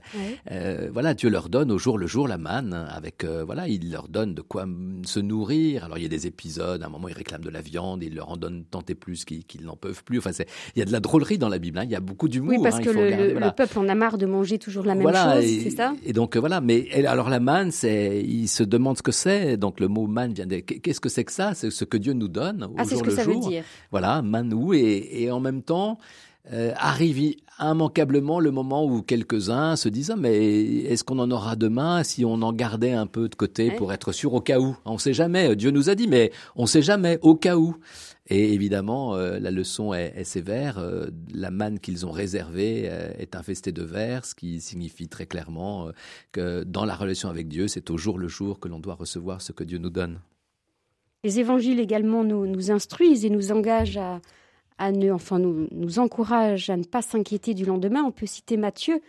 euh, voilà Dieu leur donne au jour le jour la manne avec voilà il leur donne de quoi se nourrir. Alors il y a des épisodes à un moment ils réclament de la viande il leur en donne tant et plus qu'ils n'en peuvent plus. Enfin c'est il y a de la drôlerie dans la Bible hein, il y a beaucoup d'humour oui parce hein, que le, le, peuple en a marre de manger toujours la même chose c'est ça? et donc voilà mais alors la manne c'est il se demande ce que c'est. Donc le mot manne vient de qu'est-ce qu'est-ce que c'est que ça? C'est ce que Dieu nous donne au ah, jour ce que le ça jour. Veut dire. Voilà, manou et, et en même temps. Euh, arrive immanquablement le moment où quelques-uns se disent ah, mais est-ce qu'on en aura demain si on en gardait un peu de côté pour être sûr au cas où? On ne sait jamais. Dieu nous a dit mais on ne sait jamais au cas où. Et évidemment, euh, la leçon est, est sévère. Euh, la manne qu'ils ont réservée euh, est infestée de vers, ce qui signifie très clairement que dans la relation avec Dieu, c'est au jour le jour que l'on doit recevoir ce que Dieu nous donne. Les évangiles également nous, instruisent et nous engagent à, ne, enfin nous, nous encouragent à ne pas s'inquiéter du lendemain. On peut citer Matthieu.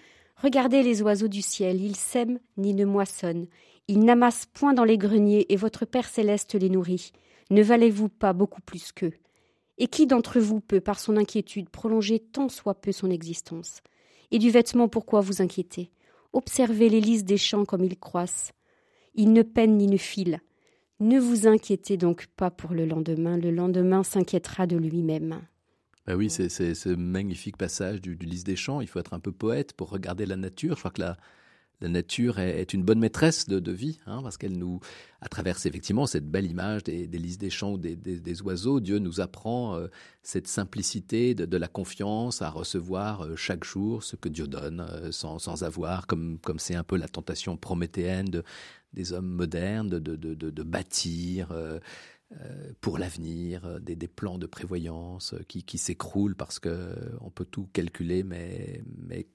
Regardez les oiseaux du ciel, ils sèment ni ne moissonnent, ils n'amassent point dans les greniers, et votre Père céleste les nourrit. Ne valez-vous pas beaucoup plus qu'eux? Et qui d'entre vous peut, par son inquiétude, prolonger tant soit peu son existence? Et du vêtement, pourquoi vous inquiétez? Observez les lys des champs comme ils croissent. Ils ne peinent ni ne filent. Ne vous inquiétez donc pas pour le lendemain, le lendemain s'inquiétera de lui-même. Ben oui, c'est ce magnifique passage du, du Lys des Champs. Il faut être un peu poète pour regarder la nature. Je crois que la, la nature est, une bonne maîtresse de, de vie, hein, parce qu'elle nous, à travers effectivement cette belle image des, des lys des champs, des, des, des, oiseaux, Dieu nous apprend euh, cette simplicité de, de, la confiance à recevoir euh, chaque jour ce que Dieu donne, euh, sans, sans, avoir, comme comme c'est un peu la tentation prométhéenne de, des hommes modernes, de, de, de, de bâtir. Euh, pour l'avenir, des, des, plans de prévoyance qui, qui s'écroulent parce que on peut tout calculer, mais, mais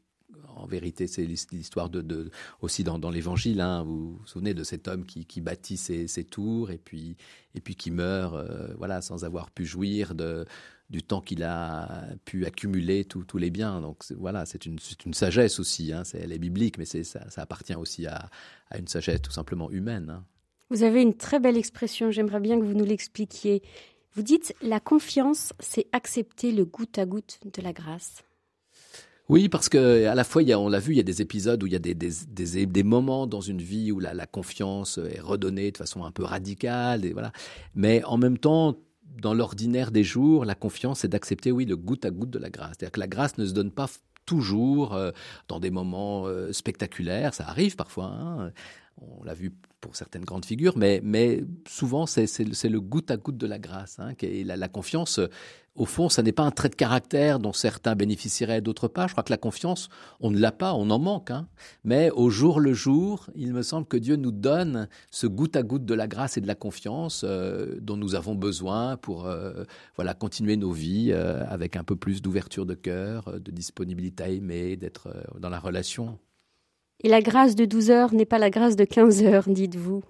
en vérité, c'est l'histoire de, de, aussi dans, l'Évangile. Hein, vous vous souvenez de cet homme qui, qui bâtit ses, ses, tours et puis et puis qui meurt, euh, voilà, sans avoir pu jouir de du temps qu'il a pu accumuler tous les biens. Donc voilà, c'est une, une sagesse aussi. Hein, elle est biblique, mais ça, ça appartient aussi à, à une sagesse tout simplement humaine. Hein. Vous avez une très belle expression, j'aimerais bien que vous nous l'expliquiez. Vous dites la confiance, c'est accepter le goutte à goutte de la grâce. Oui, parce que à la fois, il y a, on l'a vu, il y a des épisodes où il y a des, des, des, des moments dans une vie où la, la, confiance est redonnée de façon un peu radicale, et voilà. Mais en même temps, dans l'ordinaire des jours, la confiance, c'est d'accepter, oui, le goutte à goutte de la grâce. C'est-à-dire que la grâce ne se donne pas toujours euh, dans des moments euh, spectaculaires, ça arrive parfois. Hein On l'a vu pour certaines grandes figures, mais, souvent c'est le goutte à goutte de la grâce. Hein, la, confiance, au fond, ça n'est pas un trait de caractère dont certains bénéficieraient, d'autres pas. Je crois que la confiance, on ne l'a pas, on en manque. Hein. Mais au jour le jour, il me semble que Dieu nous donne ce goutte à goutte de la grâce et de la confiance euh, dont nous avons besoin pour euh, continuer nos vies euh, avec un peu plus d'ouverture de cœur, de disponibilité à aimer, d'être dans la relation. Et la grâce de 12 heures n'est pas la grâce de 15 heures, dites-vous.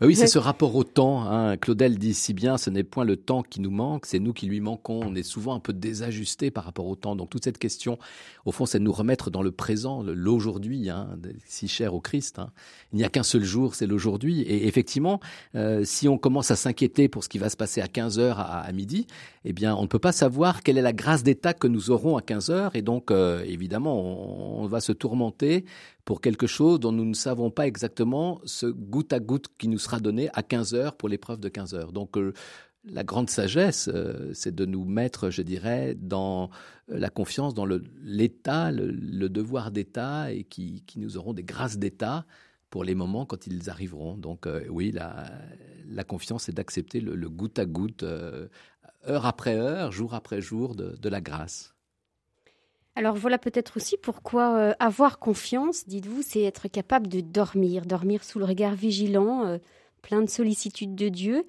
Bah oui, c'est ce rapport au temps. Hein. Claudel dit si bien, ce n'est point le temps qui nous manque, c'est nous qui lui manquons. On est souvent un peu désajusté par rapport au temps. Donc toute cette question, au fond, c'est de nous remettre dans le présent, l'aujourd'hui, hein, si cher au Christ. Hein. Il n'y a qu'un seul jour, c'est l'aujourd'hui. Et effectivement, euh, si on commence à s'inquiéter pour ce qui va se passer à 15 heures à, midi, eh bien, on ne peut pas savoir quelle est la grâce d'État que nous aurons à 15 heures. Et donc, euh, évidemment, on, on va se tourmenter pour quelque chose dont nous ne savons pas exactement ce goutte à goutte qui nous sera donné à 15 heures pour l'épreuve de 15 heures. Donc, euh, la grande sagesse, euh, c'est de nous mettre, je dirais, dans euh, la confiance dans l'État, le, devoir d'État, et qui, nous auront des grâces d'État pour les moments quand ils arriveront. Donc oui, la, confiance, c'est d'accepter le, goutte à goutte, heure après heure, jour après jour, de la grâce. Alors voilà peut-être aussi pourquoi euh, avoir confiance, dites-vous, c'est être capable de dormir, dormir sous le regard vigilant, euh, plein de sollicitude de Dieu.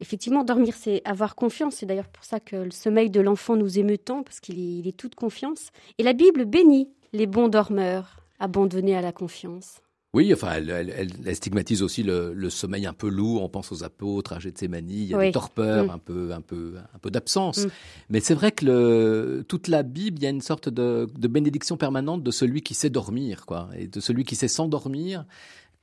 Effectivement, dormir, c'est avoir confiance. C'est d'ailleurs pour ça que le sommeil de l'enfant nous émeut tant, parce qu'il est, est toute confiance. Et la Bible bénit les bons dormeurs, abandonnés à la confiance. Oui, enfin, elle, stigmatise aussi le, sommeil un peu lourd. On pense aux apôtres, à Gethsemane, il y a des torpeurs, mm. un peu, un peu, un peu d'absence. Mm. Mais c'est vrai que le, toute la Bible, il y a une sorte de, de bénédiction permanente de celui qui sait dormir, quoi, et de celui qui sait s'endormir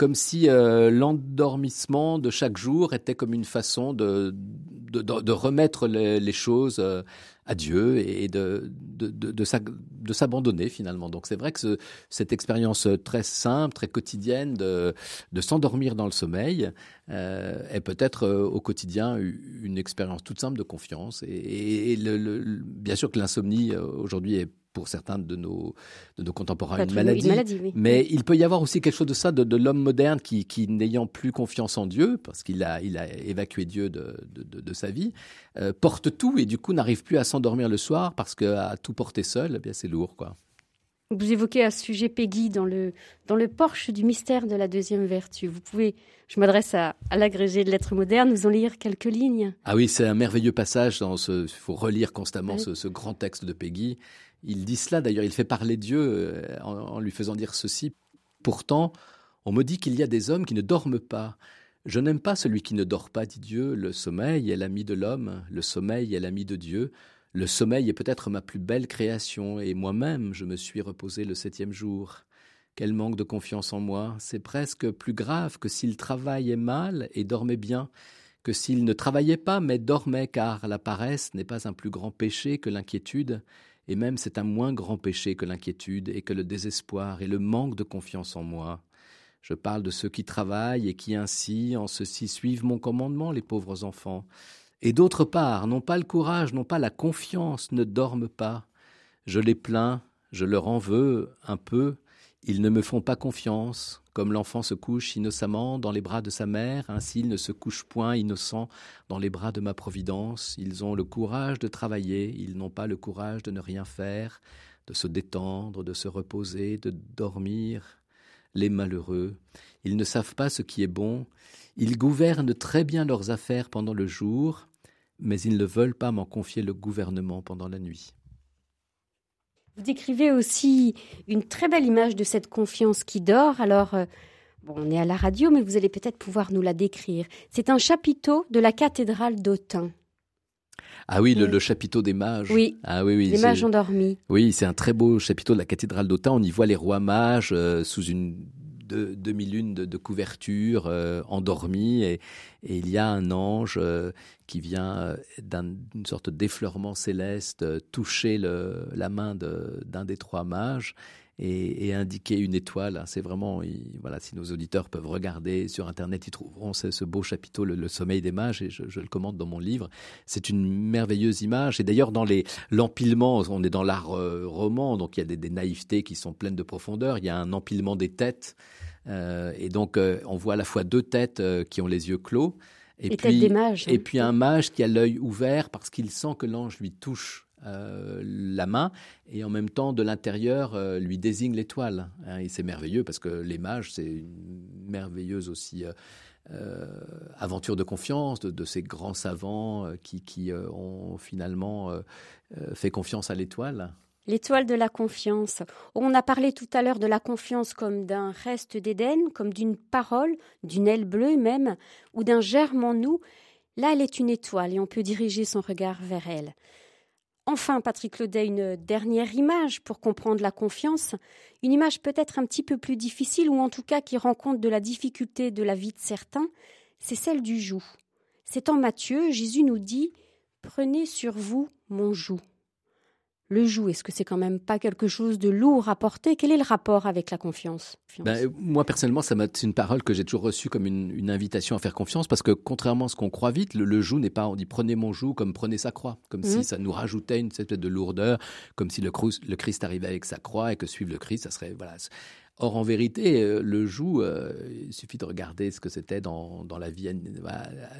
comme si euh, l'endormissement de chaque jour était comme une façon de, de, remettre les, choses euh, à Dieu et de, de, s'abandonner finalement. Donc c'est vrai que ce, cette expérience très simple, très quotidienne de, s'endormir dans le sommeil euh, est peut-être au quotidien une expérience toute simple de confiance. Et, bien sûr que l'insomnie aujourd'hui est pour certains de nos, de nos contemporains une maladie. Mais il peut y avoir aussi quelque chose de ça, de, de l'homme moderne qui, qui n'ayant plus confiance en Dieu, parce qu'il a, il a évacué Dieu de, de, de sa vie, euh, porte tout et du coup n'arrive plus à s'endormir le soir parce qu'à tout porter seul, eh bien c'est lourd. quoi. Vous évoquez à ce sujet Peggy dans le, dans le porche du mystère de la deuxième vertu. Vous pouvez, je m'adresse à, à l'agrégé de lettres modernes, nous en lire quelques lignes. Ah oui, c'est un merveilleux passage. Il faut relire constamment ce, ce, grand texte de Peggy. Il dit cela, d'ailleurs, il fait parler Dieu euh, en, lui faisant dire ceci. Pourtant, on me dit qu'il y a des hommes qui ne dorment pas. Je n'aime pas celui qui ne dort pas, dit Dieu. Le sommeil est l'ami de l'homme, le sommeil est l'ami de Dieu. Le sommeil est peut-être ma plus belle création, et moi-même je me suis reposé le septième jour. Quel manque de confiance en moi. C'est presque plus grave que s'il travaillait mal et dormait bien, que s'il ne travaillait pas mais dormait, car la paresse n'est pas un plus grand péché que l'inquiétude, et même c'est un moins grand péché que l'inquiétude et que le désespoir et le manque de confiance en moi. Je parle de ceux qui travaillent et qui ainsi, en ceci, suivent mon commandement, les pauvres enfants. Et d'autre part, n'ont pas le courage, n'ont pas la confiance, ne dorment pas. Je les plains, je leur en veux un peu, ils ne me font pas confiance, comme l'enfant se couche innocemment dans les bras de sa mère, ainsi ils ne se couchent point innocents dans les bras de ma providence. Ils ont le courage de travailler, ils n'ont pas le courage de ne rien faire, de se détendre, de se reposer, de dormir. Les malheureux, ils ne savent pas ce qui est bon, ils gouvernent très bien leurs affaires pendant le jour, mais ils ne veulent pas m'en confier le gouvernement pendant la nuit. Vous décrivez aussi une très belle image de cette confiance qui dort. Alors, euh, bon, on est à la radio, mais vous allez peut-être pouvoir nous la décrire. C'est un chapiteau de la cathédrale d'Autun. Ah oui, le, chapiteau des mages. Oui. Ah oui, oui. Les mages endormis. Oui, c'est un très beau chapiteau de la cathédrale d'Autun. On y voit les rois mages euh, sous une demi-lune de, couverture euh, endormis et, il y a un ange euh, qui vient euh, d'une sorte d'effleurement céleste toucher le, la main d'un des trois mages et, indiquer une étoile. C'est vraiment, voilà, si nos auditeurs peuvent regarder sur Internet, ils trouveront ce, beau chapiteau, le, Sommeil des mages, et je, le commande dans mon livre. C'est une merveilleuse image. Et d'ailleurs, dans les l'empilement, on est dans l'art roman, donc il y a des, des, naïvetés qui sont pleines de profondeur. Il y a un empilement des têtes et donc, on voit à la fois deux têtes qui ont les yeux clos. Et, puis, mages, et hein. puis un mage qui a l'œil ouvert parce qu'il sent que l'ange lui touche euh, la main et en même temps de l'intérieur euh, lui désigne l'étoile. Hein, et c'est merveilleux parce que les mages, c'est une merveilleuse aussi euh, aventure de confiance de, ces grands savants qui, qui ont finalement fait confiance à l'étoile. L'étoile de la confiance. On a parlé tout à l'heure de la confiance comme d'un reste d'Éden, comme d'une parole, d'une aile bleue même, ou d'un germe en nous. Là, elle est une étoile et on peut diriger son regard vers elle. Enfin, Patrick Claudet, une dernière image pour comprendre la confiance, une image peut-être un petit peu plus difficile ou en tout cas qui rend compte de la difficulté de la vie de certains, c'est celle du joug. C'est en Matthieu, Jésus nous dit Prenez sur vous mon joug le joug Est-ce que c'est quand même pas quelque chose de lourd à porter? Quel est le rapport avec la confiance? Ben, Moi, personnellement, ça c'est une parole que j'ai toujours reçue comme une, invitation à faire confiance parce que contrairement à ce qu'on croit vite, le, joug n'est pas, on dit prenez mon joug comme prenez sa croix, comme si mhm. ça nous rajoutait une espèce de lourdeur, comme si le, le Christ arrivait avec sa croix et que suivre le Christ, ça serait, voilà, Or, en vérité, euh, le joug, euh, il suffit de regarder ce que c'était dans, dans la vie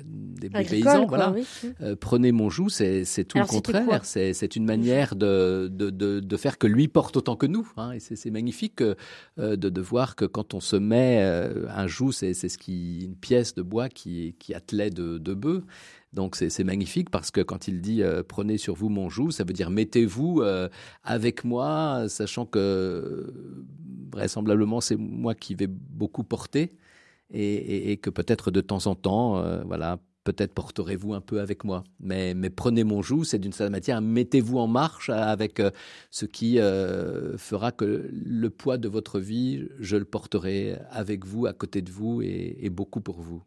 des paysans. Voilà. Euh, prenez mon joug, c'est tout le contraire. C'est une manière de, de, de, faire que lui porte autant que nous. Hein. Et c'est magnifique de, de voir que quand on se met un joug, c'est ce qui une pièce de bois qui, qui attelait de, de bœufs. Donc c'est magnifique parce que quand il dit euh, prenez sur vous mon joug, ça veut dire mettez-vous euh, avec moi, sachant que vraisemblablement c'est moi qui vais beaucoup porter et, que peut-être de temps en temps, euh, voilà, peut-être porterez-vous un peu avec moi. Mais, prenez mon joug, c'est d'une certaine manière, mettez-vous en marche avec ce qui fera que le poids de votre vie, je le porterai avec vous, à côté de vous et beaucoup pour vous.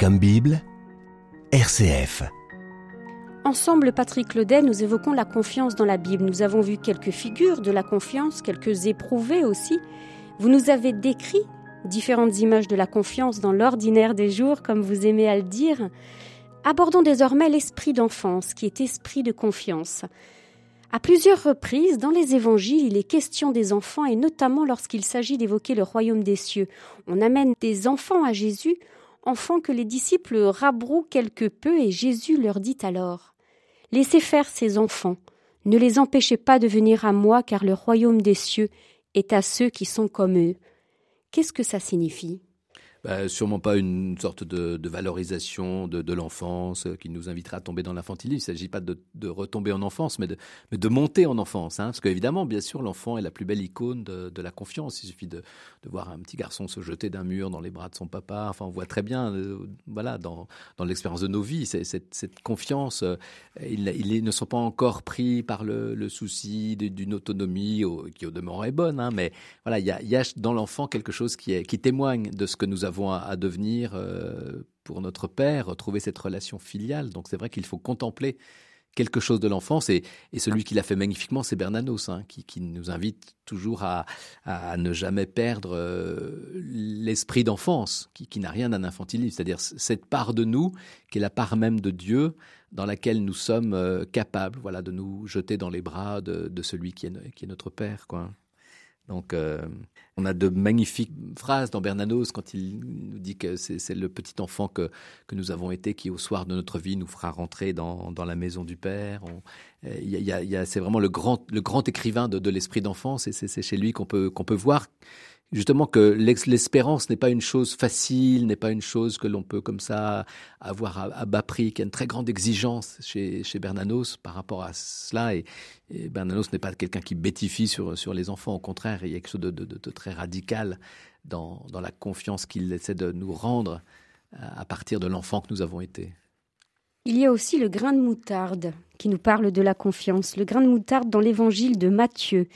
Comme Bible, RCF. Ensemble, Patrick Claudet, nous évoquons la confiance dans la Bible. Nous avons vu quelques figures de la confiance, quelques éprouvées aussi. Vous nous avez décrit différentes images de la confiance dans l'ordinaire des jours, comme vous aimez à le dire. Abordons désormais l'esprit d'enfance, qui est esprit de confiance. À plusieurs reprises, dans les évangiles, il est question des enfants et notamment lorsqu'il s'agit d'évoquer le royaume des cieux. On amène des enfants à Jésus enfants que les disciples rabrouent quelque peu, et Jésus leur dit alors Laissez faire ces enfants, ne les empêchez pas de venir à moi, car le royaume des cieux est à ceux qui sont comme eux. Qu'est-ce que ça signifie? Bah, sûrement pas une sorte de, valorisation de, l'enfance qui nous invitera à tomber dans l'infantilisme. Il ne s'agit pas de, retomber en enfance, mais de, monter en enfance. Hein. Parce qu'évidemment, bien sûr, l'enfant est la plus belle icône de, la confiance. Il suffit de, voir un petit garçon se jeter d'un mur dans les bras de son papa. Enfin, on voit très bien, euh, voilà, dans, l'expérience de nos vies, cette, confiance. Euh, ils, ne sont pas encore pris par le, souci d'une autonomie qui au demeurant est bonne, hein, mais voilà, il y a, dans l'enfant quelque chose qui, qui témoigne de ce que nous avons avons à, devenir euh, pour notre père, retrouver cette relation filiale. Donc c'est vrai qu'il faut contempler quelque chose de l'enfance et, celui qui l'a fait magnifiquement, c'est Bernanos, hein, qui, nous invite toujours à, ne jamais perdre euh, l'esprit d'enfance, qui, n'a rien d'un infantilisme, c'est-à-dire cette part de nous qui est la part même de Dieu dans laquelle nous sommes euh, capables, voilà, de nous jeter dans les bras de, celui qui est, qui est notre père, quoi. Donc, euh, on a de magnifiques phrases dans Bernanos quand il nous dit que c'est le petit enfant que, que nous avons été qui, au soir de notre vie, nous fera rentrer dans, dans la maison du Père. Euh, y a, c'est vraiment le grand, le grand écrivain de, de l'esprit d'enfance et c'est chez lui qu'on peut, qu'on peut voir justement que l'espérance n'est pas une chose facile, n'est pas une chose que l'on peut comme ça avoir à, bas prix, qu'il y a une très grande exigence chez, Bernanos par rapport à cela. Et, Bernanos n'est pas quelqu'un qui bêtifie sur, les enfants, au contraire, il y a quelque chose de, très radical dans, dans la confiance qu'il essaie de nous rendre à partir de l'enfant que nous avons été. Il y a aussi le grain de moutarde qui nous parle de la confiance, le grain de moutarde dans l'évangile de Matthieu.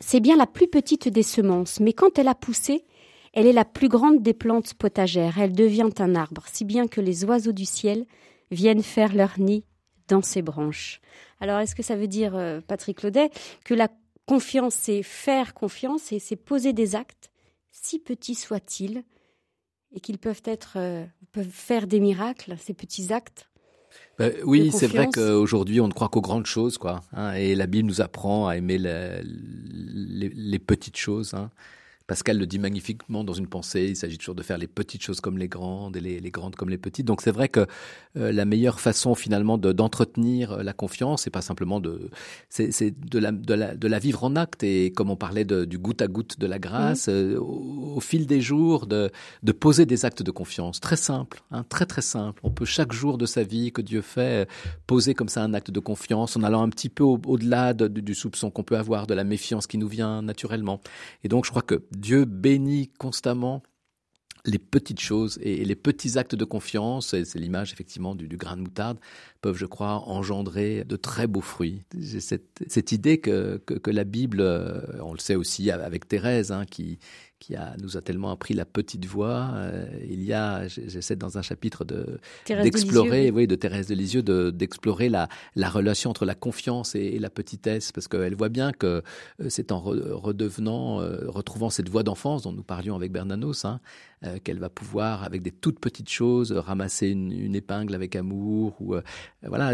C'est bien la plus petite des semences, mais quand elle a poussé, elle est la plus grande des plantes potagères, elle devient un arbre, si bien que les oiseaux du ciel viennent faire leur nid dans ses branches. Alors est-ce que ça veut dire, euh, Patrick Claudet, que la confiance, c'est faire confiance et c'est poser des actes, si petits soient-ils, et qu'ils peuvent être, euh, peuvent faire des miracles, ces petits actes ben, oui, c'est vrai qu'aujourd'hui, on ne croit qu'aux grandes choses, quoi. Hein, et la Bible nous apprend à aimer les, les, petites choses. Hein. Pascal le dit magnifiquement dans une pensée, il s'agit toujours de faire les petites choses comme les grandes et les, grandes comme les petites. Donc c'est vrai que euh, la meilleure façon finalement d'entretenir euh, la confiance, c'est pas simplement de, c'est de la, de, la, de la vivre en acte et comme on parlait de, du goutte à goutte de la grâce, mmh. euh, au, fil des jours, de, de poser des actes de confiance. Très simple, hein, très très simple. On peut chaque jour de sa vie que Dieu fait poser comme ça un acte de confiance en allant un petit peu au-delà du soupçon qu'on peut avoir, de la méfiance qui nous vient naturellement. Et donc je crois que Dieu bénit constamment les petites choses et les petits actes de confiance, c'est l'image effectivement du, grain de moutarde, peuvent, je crois, engendrer de très beaux fruits. J'ai cette, idée que, que, la Bible, euh, on le sait aussi avec Thérèse, hein, qui, qui a, nous a tellement appris la petite voix. Euh, il y a, j'essaie dans un chapitre de d'explorer, oui, de Thérèse de Lisieux, d'explorer la, la relation entre la confiance et, la petitesse, parce qu'elle voit bien que euh, c'est en redevenant, euh, retrouvant cette voix d'enfance dont nous parlions avec Bernanos, hein, qu'elle va pouvoir, avec des toutes petites choses, ramasser une, une épingle avec amour, ou voilà,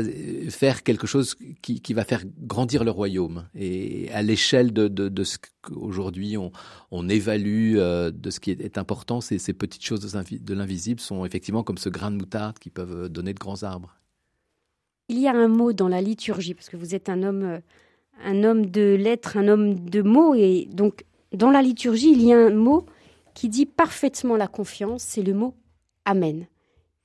faire quelque chose qui, qui va faire grandir le royaume. Et à l'échelle de, de, de ce qu'aujourd'hui on, on évalue euh, de ce qui est, important, c'est ces petites choses de l'invisible sont effectivement comme ce grain de moutarde qui peuvent euh, donner de grands arbres. Il y a un mot dans la liturgie, parce que vous êtes un homme, euh, un homme de lettres, un homme de mots, et donc dans la liturgie, il y a un mot qui dit parfaitement la confiance, c'est le mot Amen.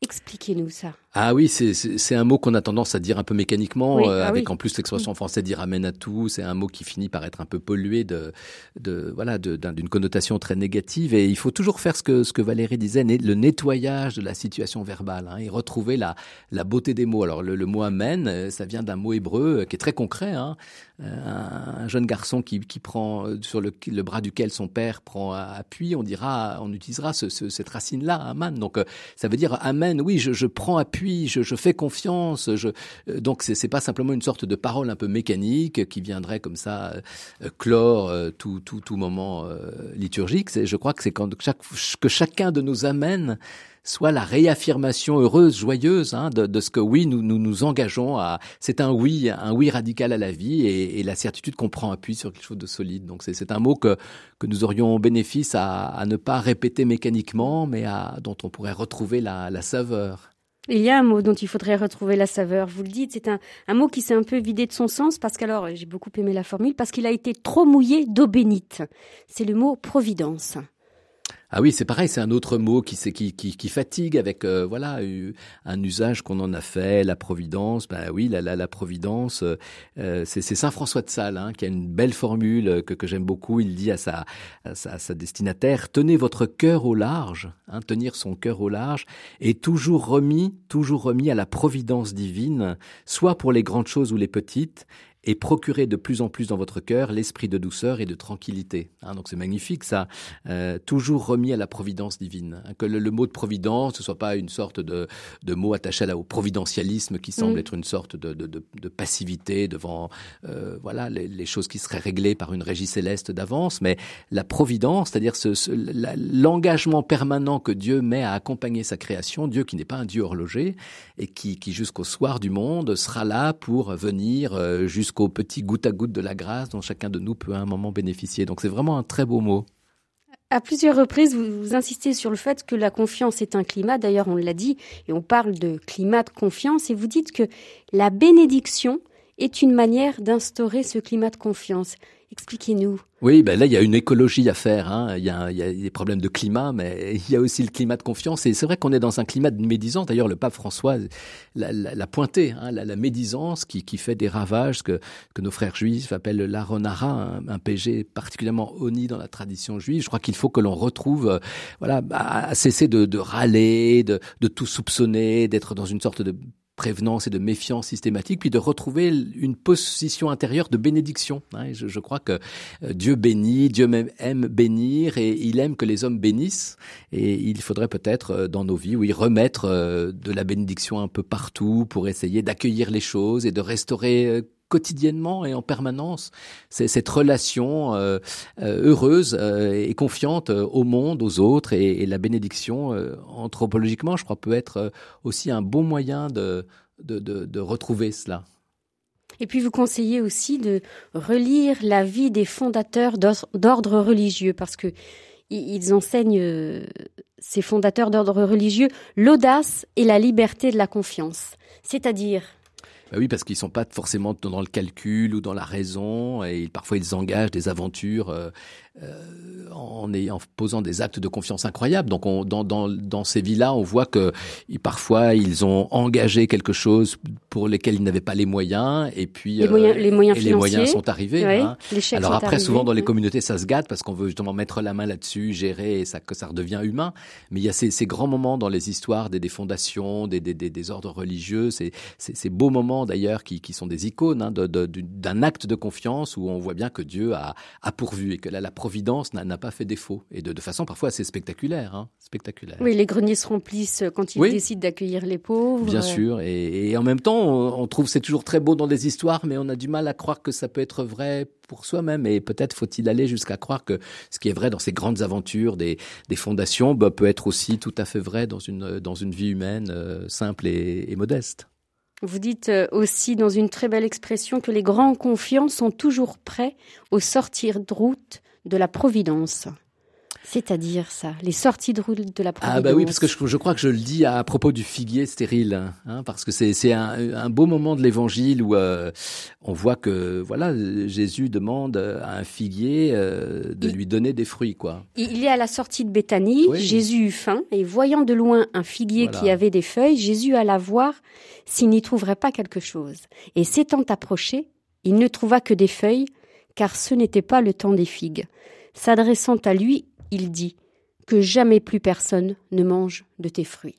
Expliquez-nous ça. Ah oui, c'est un mot qu'on a tendance à dire un peu mécaniquement, euh, ah avec en plus l'expression en français dire amène à tout. C'est un mot qui finit par être un peu pollué de, de voilà, d'une connotation très négative. Et il faut toujours faire ce que ce que Valérie disait, le nettoyage de la situation verbale, hein, et retrouver la la beauté des mots. Alors le, mot amène, euh, ça vient d'un mot hébreu euh, qui est très concret. Hein, un, jeune garçon qui, qui prend sur le, le, bras duquel son père prend appui, on dira, on utilisera ce, cette racine-là, aman. Donc ça veut dire amen. Oui, je, je prends appui je, fais confiance. Je, euh, donc c'est pas simplement une sorte de parole un peu mécanique qui viendrait comme ça euh, clore euh, tout, tout, tout moment liturgique. Je crois que c'est quand chaque, que chacun de nous amène soit la réaffirmation heureuse, joyeuse hein, de, ce que oui, nous, nous nous engageons à. C'est un oui, un oui radical à la vie et, la certitude qu'on prend appui sur quelque chose de solide. Donc c'est un mot que que nous aurions bénéfice à, à ne pas répéter mécaniquement, mais à dont on pourrait retrouver la, la saveur. Il y a un mot dont il faudrait retrouver la saveur. Vous le dites, c'est un, mot qui s'est un peu vidé de son sens parce qu'alors, j'ai beaucoup aimé la formule, parce qu'il a été trop mouillé d'eau bénite. C'est le mot providence. Ah oui, c'est pareil, c'est un autre mot qui, qui, qui, qui fatigue avec euh, voilà un usage qu'on en a fait, la providence. Ben oui, la, providence, euh, c'est Saint François de Sales hein, qui a une belle formule que, que j'aime beaucoup. Il dit à sa, à sa, sa, destinataire tenez votre cœur au large, hein, tenir son cœur au large, et toujours remis, toujours remis à la providence divine, soit pour les grandes choses ou les petites, et procurer de plus en plus dans votre cœur l'esprit de douceur et de tranquillité. Hein, donc c'est magnifique ça, euh, toujours remis à la providence divine. Hein, que le, mot de providence ne soit pas une sorte de, de mot attaché à au providentialisme qui semble mm. être une sorte de, de, de passivité devant euh, voilà les, les, choses qui seraient réglées par une régie céleste d'avance, mais la providence, c'est-à-dire ce, ce, l'engagement permanent que Dieu met à accompagner sa création, Dieu qui n'est pas un Dieu horloger et qui, qui jusqu'au soir du monde sera là pour venir euh, jusqu'au jusqu'au petit goutte à goutte de la grâce dont chacun de nous peut à un moment bénéficier. Donc c'est vraiment un très beau mot. À plusieurs reprises, vous, insistez sur le fait que la confiance est un climat. D'ailleurs, on l'a dit, et on parle de climat de confiance, et vous dites que la bénédiction est une manière d'instaurer ce climat de confiance. Expliquez-nous. Oui, ben là, il y a une écologie à faire. Hein. Il, y a, il, y a, des problèmes de climat, mais il y a aussi le climat de confiance. Et c'est vrai qu'on est dans un climat de médisance. D'ailleurs, le pape François l'a pointé, hein, la, la, médisance qui, qui, fait des ravages que, que nos frères juifs appellent l'aronara, un, un péché particulièrement honni dans la tradition juive. Je crois qu'il faut que l'on retrouve, euh, voilà, à, cesser de, de râler, de, de tout soupçonner, d'être dans une sorte de prévenance et de méfiance systématique, puis de retrouver une position intérieure de bénédiction. Hein. Je, crois que euh, Dieu bénit, Dieu même aime bénir, et il aime que les hommes bénissent. Et il faudrait peut-être euh, dans nos vies, oui, remettre euh, de la bénédiction un peu partout pour essayer d'accueillir les choses et de restaurer quotidiennement et en permanence cette relation euh, euh, heureuse euh, et confiante au monde, aux autres et, la bénédiction anthropologiquement, je crois, peut être aussi un bon moyen de, de, de, retrouver cela. Et puis vous conseillez aussi de relire la vie des fondateurs d'ordre religieux parce que ils enseignent, ces fondateurs d'ordre religieux, l'audace et la liberté de la confiance. C'est-à-dire bah oui, parce qu'ils sont pas forcément dans le calcul ou dans la raison, et parfois ils engagent des aventures euh, euh, en, posant des actes de confiance incroyables. Donc on, dans, dans, dans ces vies-là, on voit que parfois ils ont engagé quelque chose pour lesquels ils n'avaient pas les moyens, et puis les moyens, les moyens, et les moyens sont arrivés. hein. Alors après, souvent dans les communautés, ça se gâte parce qu'on veut justement mettre la main là-dessus, gérer, et ça, que ça redevient humain. Mais il y a ces, ces grands moments dans les histoires des, des fondations, des, des, des, ordres religieux, ces, ces, ces beaux moments d'ailleurs qui, qui sont des icônes hein, d'un acte de confiance où on voit bien que Dieu a, a pourvu et que là, la providence n'a pas fait défaut et de, de façon parfois assez spectaculaire, hein, spectaculaire. Oui, les greniers se remplissent quand ils décident d'accueillir les pauvres. Bien sûr, et, et en même temps, on, trouve c'est toujours très beau dans des histoires, mais on a du mal à croire que ça peut être vrai pour soi-même. Et peut-être faut-il aller jusqu'à croire que ce qui est vrai dans ces grandes aventures des, fondations bah, peut être aussi tout à fait vrai dans une dans une vie humaine euh, simple et, et modeste. Vous dites euh, aussi dans une très belle expression que les grands confiants sont toujours prêts au sortir de route de la Providence. C'est-à-dire ça, les sorties de route de la Providence. Ah bah oui, parce que je, crois que je le dis à propos du figuier stérile, hein, parce que c'est un, un, beau moment de l'Évangile où euh, on voit que voilà Jésus demande à un figuier euh, de lui donner des fruits quoi. Il est à la sortie de Béthanie, Jésus eut faim et voyant de loin un figuier qui avait des feuilles, Jésus alla voir s'il n'y trouverait pas quelque chose. Et s'étant approché, il ne trouva que des feuilles, car ce n'était pas le temps des figues. S'adressant à lui, il dit Que jamais plus personne ne mange de tes fruits.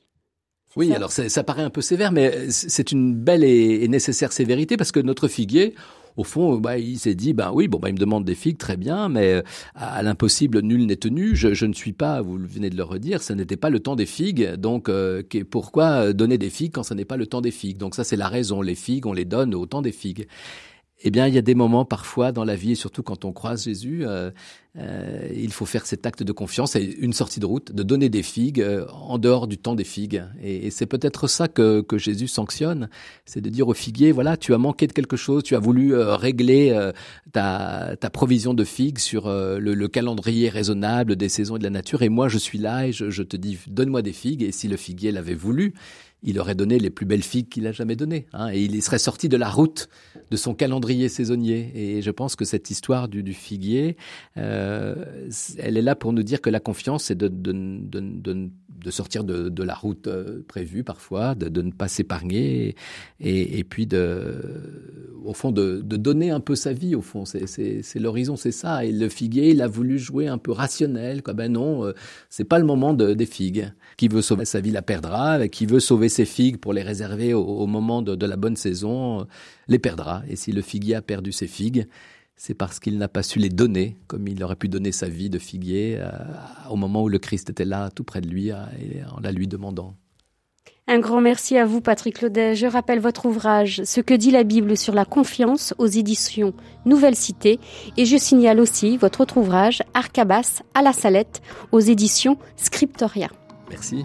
Oui, alors ça, paraît un peu sévère, mais c'est une belle et, nécessaire sévérité parce que notre figuier, au fond, bah, il s'est dit, ben oui, bon, bah, il me demande des figues, très bien, mais euh, à, l'impossible, nul n'est tenu. Je, ne suis pas, vous venez de le redire, ce n'était pas le temps des figues. Donc, euh, pourquoi donner des figues quand ce n'est pas le temps des figues? Donc ça, c'est la raison. Les figues, on les donne au temps des figues eh bien, il y a des moments parfois dans la vie, et surtout quand on croise Jésus, euh, euh, il faut faire cet acte de confiance et une sortie de route, de donner des figues euh, en dehors du temps des figues. Et, c'est peut-être ça que, que, Jésus sanctionne, c'est de dire au figuier, voilà, tu as manqué de quelque chose, tu as voulu régler ta, ta, provision de figues sur le, le, calendrier raisonnable des saisons et de la nature, et moi je suis là et je, je te dis, donne-moi des figues. Et si le figuier l'avait voulu, il aurait donné les plus belles figues qu'il a jamais données. Hein, et il serait sorti de la route de son calendrier saisonnier. Et je pense que cette histoire du, du figuier, euh, elle est là pour nous dire que la confiance, c'est de, de, de, de, sortir de, la route euh, prévue parfois, de, ne pas s'épargner, et, et, puis de, au fond, de, donner un peu sa vie. Au fond, c'est l'horizon, c'est ça. Et le figuier, il a voulu jouer un peu rationnel. Quoi. Ben non, euh, c'est pas le moment de, des figues. Qui veut sauver sa vie la perdra. Qui veut sauver ses figues pour les réserver au, moment de, la bonne saison, les perdra. Et si le figuier a perdu ses figues, c'est parce qu'il n'a pas su les donner, comme il aurait pu donner sa vie de figuier euh, au moment où le Christ était là, tout près de lui, euh, en la lui demandant. Un grand merci à vous, Patrick Laudet. Je rappelle votre ouvrage Ce que dit la Bible sur la confiance aux éditions Nouvelle Cité. Et je signale aussi votre autre ouvrage Arcabas à la Salette aux éditions Scriptoria. Merci.